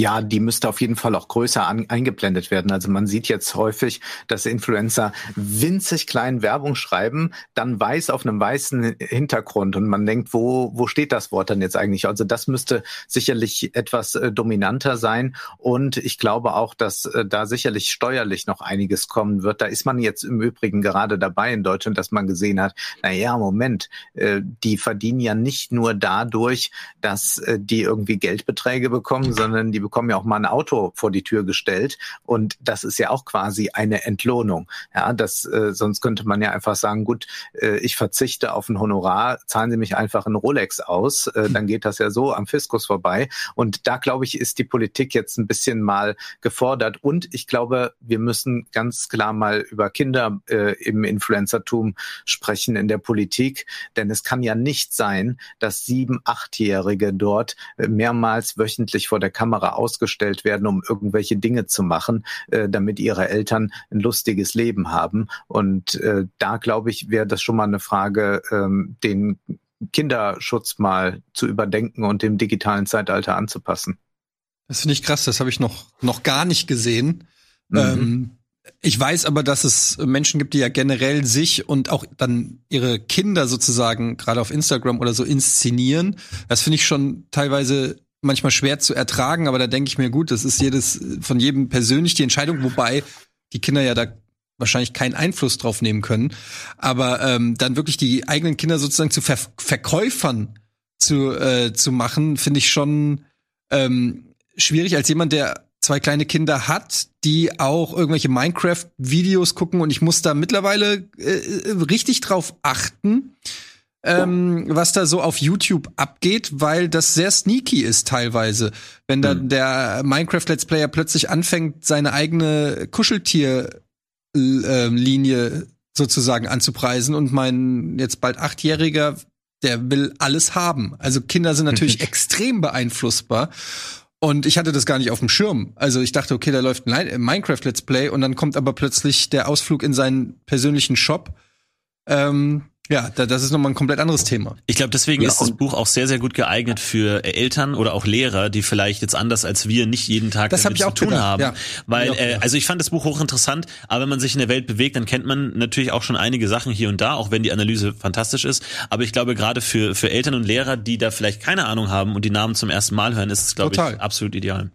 Ja, die müsste auf jeden Fall auch größer an, eingeblendet werden. Also man sieht jetzt häufig, dass Influencer winzig kleinen Werbung schreiben, dann weiß auf einem weißen Hintergrund und man denkt, wo, wo steht das Wort dann jetzt eigentlich? Also das müsste sicherlich etwas äh, dominanter sein und ich glaube auch, dass äh, da sicherlich steuerlich noch einiges kommen wird. Da ist man jetzt im Übrigen gerade dabei in Deutschland, dass man gesehen hat, na ja, Moment, äh, die verdienen ja nicht nur dadurch, dass äh, die irgendwie Geldbeträge bekommen, sondern die bekommen ja auch mal ein Auto vor die Tür gestellt. Und das ist ja auch quasi eine Entlohnung. Ja, das äh, sonst könnte man ja einfach sagen, gut, äh, ich verzichte auf ein Honorar, zahlen Sie mich einfach ein Rolex aus, äh, dann geht das ja so am Fiskus vorbei. Und da glaube ich, ist die Politik jetzt ein bisschen mal gefordert. Und ich glaube, wir müssen ganz klar mal über Kinder äh, im Influencertum sprechen in der Politik, denn es kann ja nicht sein, dass sieben, achtjährige dort äh, mehrmals wöchentlich vor der Kamera ausgestellt werden, um irgendwelche Dinge zu machen, äh, damit ihre Eltern ein lustiges Leben haben. Und äh, da glaube ich, wäre das schon mal eine Frage, ähm, den Kinderschutz mal zu überdenken und dem digitalen Zeitalter anzupassen. Das finde ich krass, das habe ich noch, noch gar nicht gesehen. Mhm. Ähm, ich weiß aber, dass es Menschen gibt, die ja generell sich und auch dann ihre Kinder sozusagen gerade auf Instagram oder so inszenieren. Das finde ich schon teilweise manchmal schwer zu ertragen, aber da denke ich mir, gut, das ist jedes von jedem persönlich die Entscheidung, wobei die Kinder ja da wahrscheinlich keinen Einfluss drauf nehmen können. Aber ähm, dann wirklich die eigenen Kinder sozusagen zu Ver Verkäufern zu, äh, zu machen, finde ich schon ähm, schwierig als jemand, der zwei kleine Kinder hat, die auch irgendwelche Minecraft-Videos gucken und ich muss da mittlerweile äh, richtig drauf achten, ähm, was da so auf YouTube abgeht, weil das sehr sneaky ist teilweise. Wenn dann mhm. der Minecraft-Let's Player plötzlich anfängt, seine eigene Kuscheltierlinie sozusagen anzupreisen und mein jetzt bald achtjähriger der will alles haben. Also Kinder sind natürlich extrem beeinflussbar. Und ich hatte das gar nicht auf dem Schirm. Also ich dachte, okay, da läuft ein Minecraft Let's Play und dann kommt aber plötzlich der Ausflug in seinen persönlichen Shop. Ähm, ja, das ist nochmal ein komplett anderes Thema. Ich glaube, deswegen ja, ist das Buch auch sehr, sehr gut geeignet für Eltern oder auch Lehrer, die vielleicht jetzt anders als wir nicht jeden Tag das damit hab zu tun gedacht, haben. Ja. Weil, äh, also ich fand das Buch hochinteressant, aber wenn man sich in der Welt bewegt, dann kennt man natürlich auch schon einige Sachen hier und da, auch wenn die Analyse fantastisch ist. Aber ich glaube, gerade für, für Eltern und Lehrer, die da vielleicht keine Ahnung haben und die Namen zum ersten Mal hören, ist es, glaube ich, absolut ideal.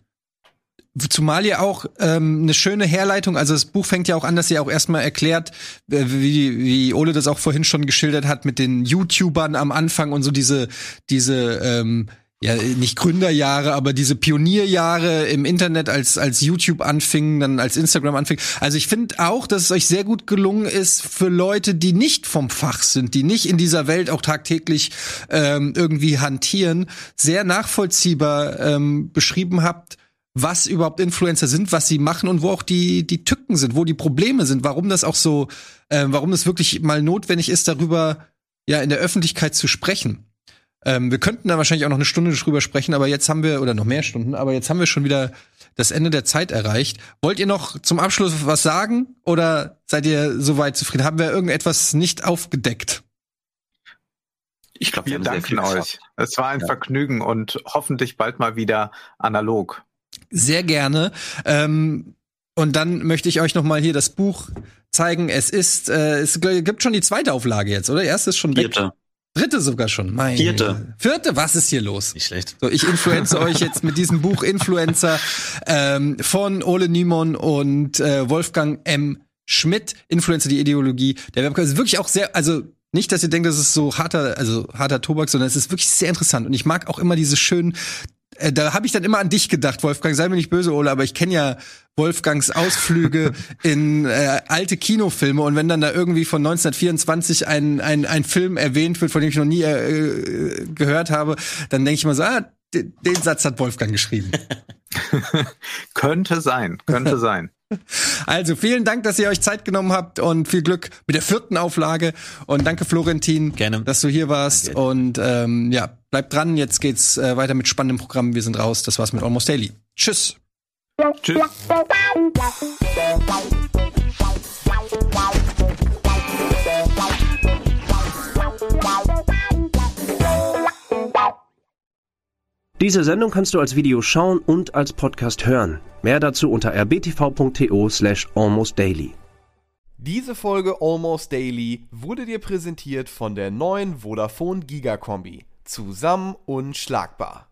Zumal ja auch ähm, eine schöne Herleitung, also das Buch fängt ja auch an, dass sie auch erstmal erklärt, äh, wie, wie Ole das auch vorhin schon geschildert hat, mit den YouTubern am Anfang und so diese, diese ähm, ja, nicht Gründerjahre, aber diese Pionierjahre im Internet, als, als YouTube anfing, dann als Instagram anfing. Also ich finde auch, dass es euch sehr gut gelungen ist für Leute, die nicht vom Fach sind, die nicht in dieser Welt auch tagtäglich ähm, irgendwie hantieren, sehr nachvollziehbar ähm, beschrieben habt, was überhaupt Influencer sind, was sie machen und wo auch die die Tücken sind, wo die Probleme sind, warum das auch so, äh, warum es wirklich mal notwendig ist, darüber ja in der Öffentlichkeit zu sprechen. Ähm, wir könnten da wahrscheinlich auch noch eine Stunde drüber sprechen, aber jetzt haben wir oder noch mehr Stunden, aber jetzt haben wir schon wieder das Ende der Zeit erreicht. Wollt ihr noch zum Abschluss was sagen oder seid ihr soweit zufrieden? Haben wir irgendetwas nicht aufgedeckt? Ich glaube, wir danken euch. Es war ein ja. Vergnügen und hoffentlich bald mal wieder analog. Sehr gerne. Ähm, und dann möchte ich euch noch mal hier das Buch zeigen. Es ist, äh, es gibt schon die zweite Auflage jetzt, oder? Erste ist schon weg. Vierte. Dritte sogar schon. Meine Vierte. Vierte, was ist hier los? Nicht schlecht. So, ich influenze euch jetzt mit diesem Buch Influencer ähm, von Ole Niemann und äh, Wolfgang M. Schmidt, Influencer die Ideologie. Der Webcast ist wirklich auch sehr, also nicht, dass ihr denkt, das ist so harter, also harter Tobak, sondern es ist wirklich sehr interessant. Und ich mag auch immer diese schönen äh, da habe ich dann immer an dich gedacht, Wolfgang. Sei mir nicht böse, Ole, aber ich kenne ja Wolfgangs Ausflüge in äh, alte Kinofilme und wenn dann da irgendwie von 1924 ein, ein, ein Film erwähnt wird, von dem ich noch nie äh, gehört habe, dann denke ich mal so, ah, den Satz hat Wolfgang geschrieben. könnte sein, könnte sein. Also vielen Dank, dass ihr euch Zeit genommen habt und viel Glück mit der vierten Auflage. Und danke Florentin, Gerne. dass du hier warst. Danke. Und ähm, ja, bleibt dran. Jetzt geht's äh, weiter mit spannendem Programm. Wir sind raus. Das war's mit Almost Daily. Tschüss. Tschüss. Diese Sendung kannst du als Video schauen und als Podcast hören. Mehr dazu unter rbtv.to slash almostdaily. Diese Folge Almost Daily wurde dir präsentiert von der neuen Vodafone Gigakombi. Zusammen und schlagbar.